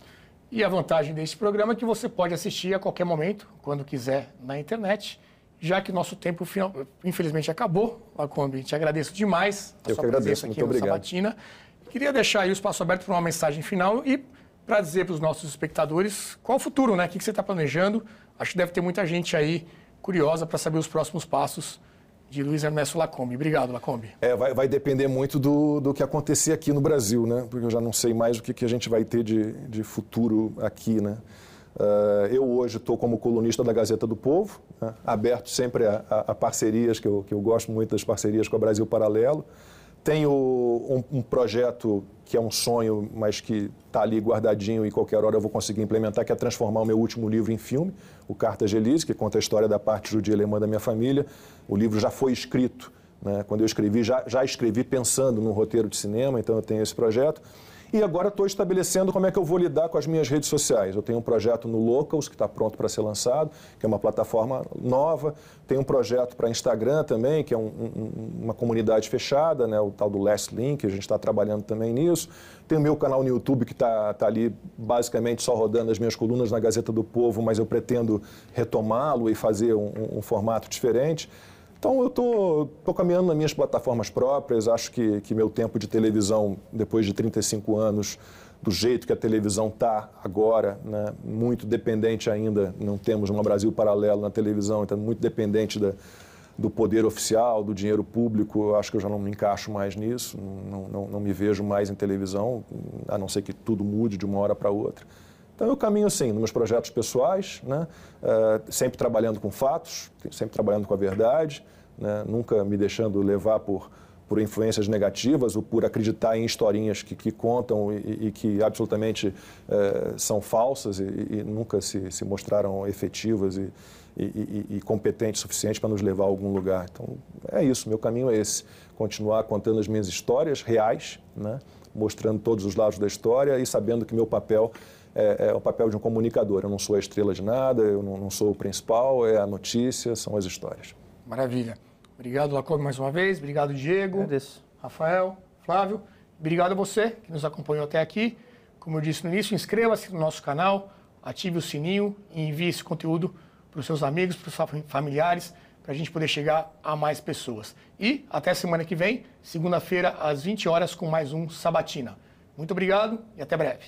E a vantagem desse programa é que você pode assistir a qualquer momento, quando quiser, na internet, já que nosso tempo, infelizmente, acabou. Lacombe, te agradeço demais a Eu sua presença aqui no obrigado. Sabatina. Queria deixar aí o espaço aberto para uma mensagem final e para dizer para os nossos espectadores qual o futuro, né? O que você está planejando. Acho que deve ter muita gente aí curiosa para saber os próximos passos de Luiz Ernesto Lacombe. Obrigado, Lacombe. É, vai, vai depender muito do, do que acontecer aqui no Brasil, né? Porque eu já não sei mais o que, que a gente vai ter de, de futuro aqui, né? Uh, eu hoje estou como colunista da Gazeta do Povo, né? aberto sempre a, a, a, parcerias, que eu, que eu gosto muito das parcerias com a Brasil Paralelo. Tenho um, um projeto que é um sonho, mas que está ali guardadinho e qualquer hora eu vou conseguir implementar, que é transformar o meu último livro em filme, o Cartas de Elise, que conta a história da parte judia alemã da minha família. O livro já foi escrito, né? quando eu escrevi, já, já escrevi pensando no roteiro de cinema, então eu tenho esse projeto. E agora estou estabelecendo como é que eu vou lidar com as minhas redes sociais. Eu tenho um projeto no Locals, que está pronto para ser lançado, que é uma plataforma nova. Tenho um projeto para Instagram também, que é um, um, uma comunidade fechada, né, o tal do Last Link, a gente está trabalhando também nisso. Tenho o meu canal no YouTube, que está tá ali basicamente só rodando as minhas colunas na Gazeta do Povo, mas eu pretendo retomá-lo e fazer um, um formato diferente. Então eu tô, tô caminhando nas minhas plataformas próprias, acho que, que meu tempo de televisão, depois de 35 anos, do jeito que a televisão está agora, né, muito dependente ainda, não temos um Brasil paralelo na televisão, então muito dependente da, do poder oficial, do dinheiro público, eu acho que eu já não me encaixo mais nisso, não, não, não me vejo mais em televisão, a não ser que tudo mude de uma hora para outra. Então eu caminho assim, nos meus projetos pessoais, né? Uh, sempre trabalhando com fatos, sempre trabalhando com a verdade, né? nunca me deixando levar por, por influências negativas ou por acreditar em historinhas que, que contam e, e, que absolutamente uh, são falsas e, e, nunca se, se mostraram efetivas e, e competentes o suficiente para nos levar a algum lugar. Então é isso, meu caminho é esse, continuar contando as minhas histórias reais, né? mostrando todos os lados da história e sabendo que meu papel é, é, o papel de um comunicador. Eu não sou a estrela de nada, eu não, não sou o principal, é a notícia, são as histórias. Maravilha. Obrigado, Lacobe, mais uma vez. Obrigado, Diego. Agradeço. Rafael, Flávio. Obrigado a você que nos acompanhou até aqui. Como eu disse no início, inscreva-se no nosso canal, ative o sininho e envie esse conteúdo para os seus amigos, para os familiares, para a gente poder chegar a mais pessoas. E até semana que vem, segunda-feira, às 20 horas, com mais um Sabatina. Muito obrigado e até breve.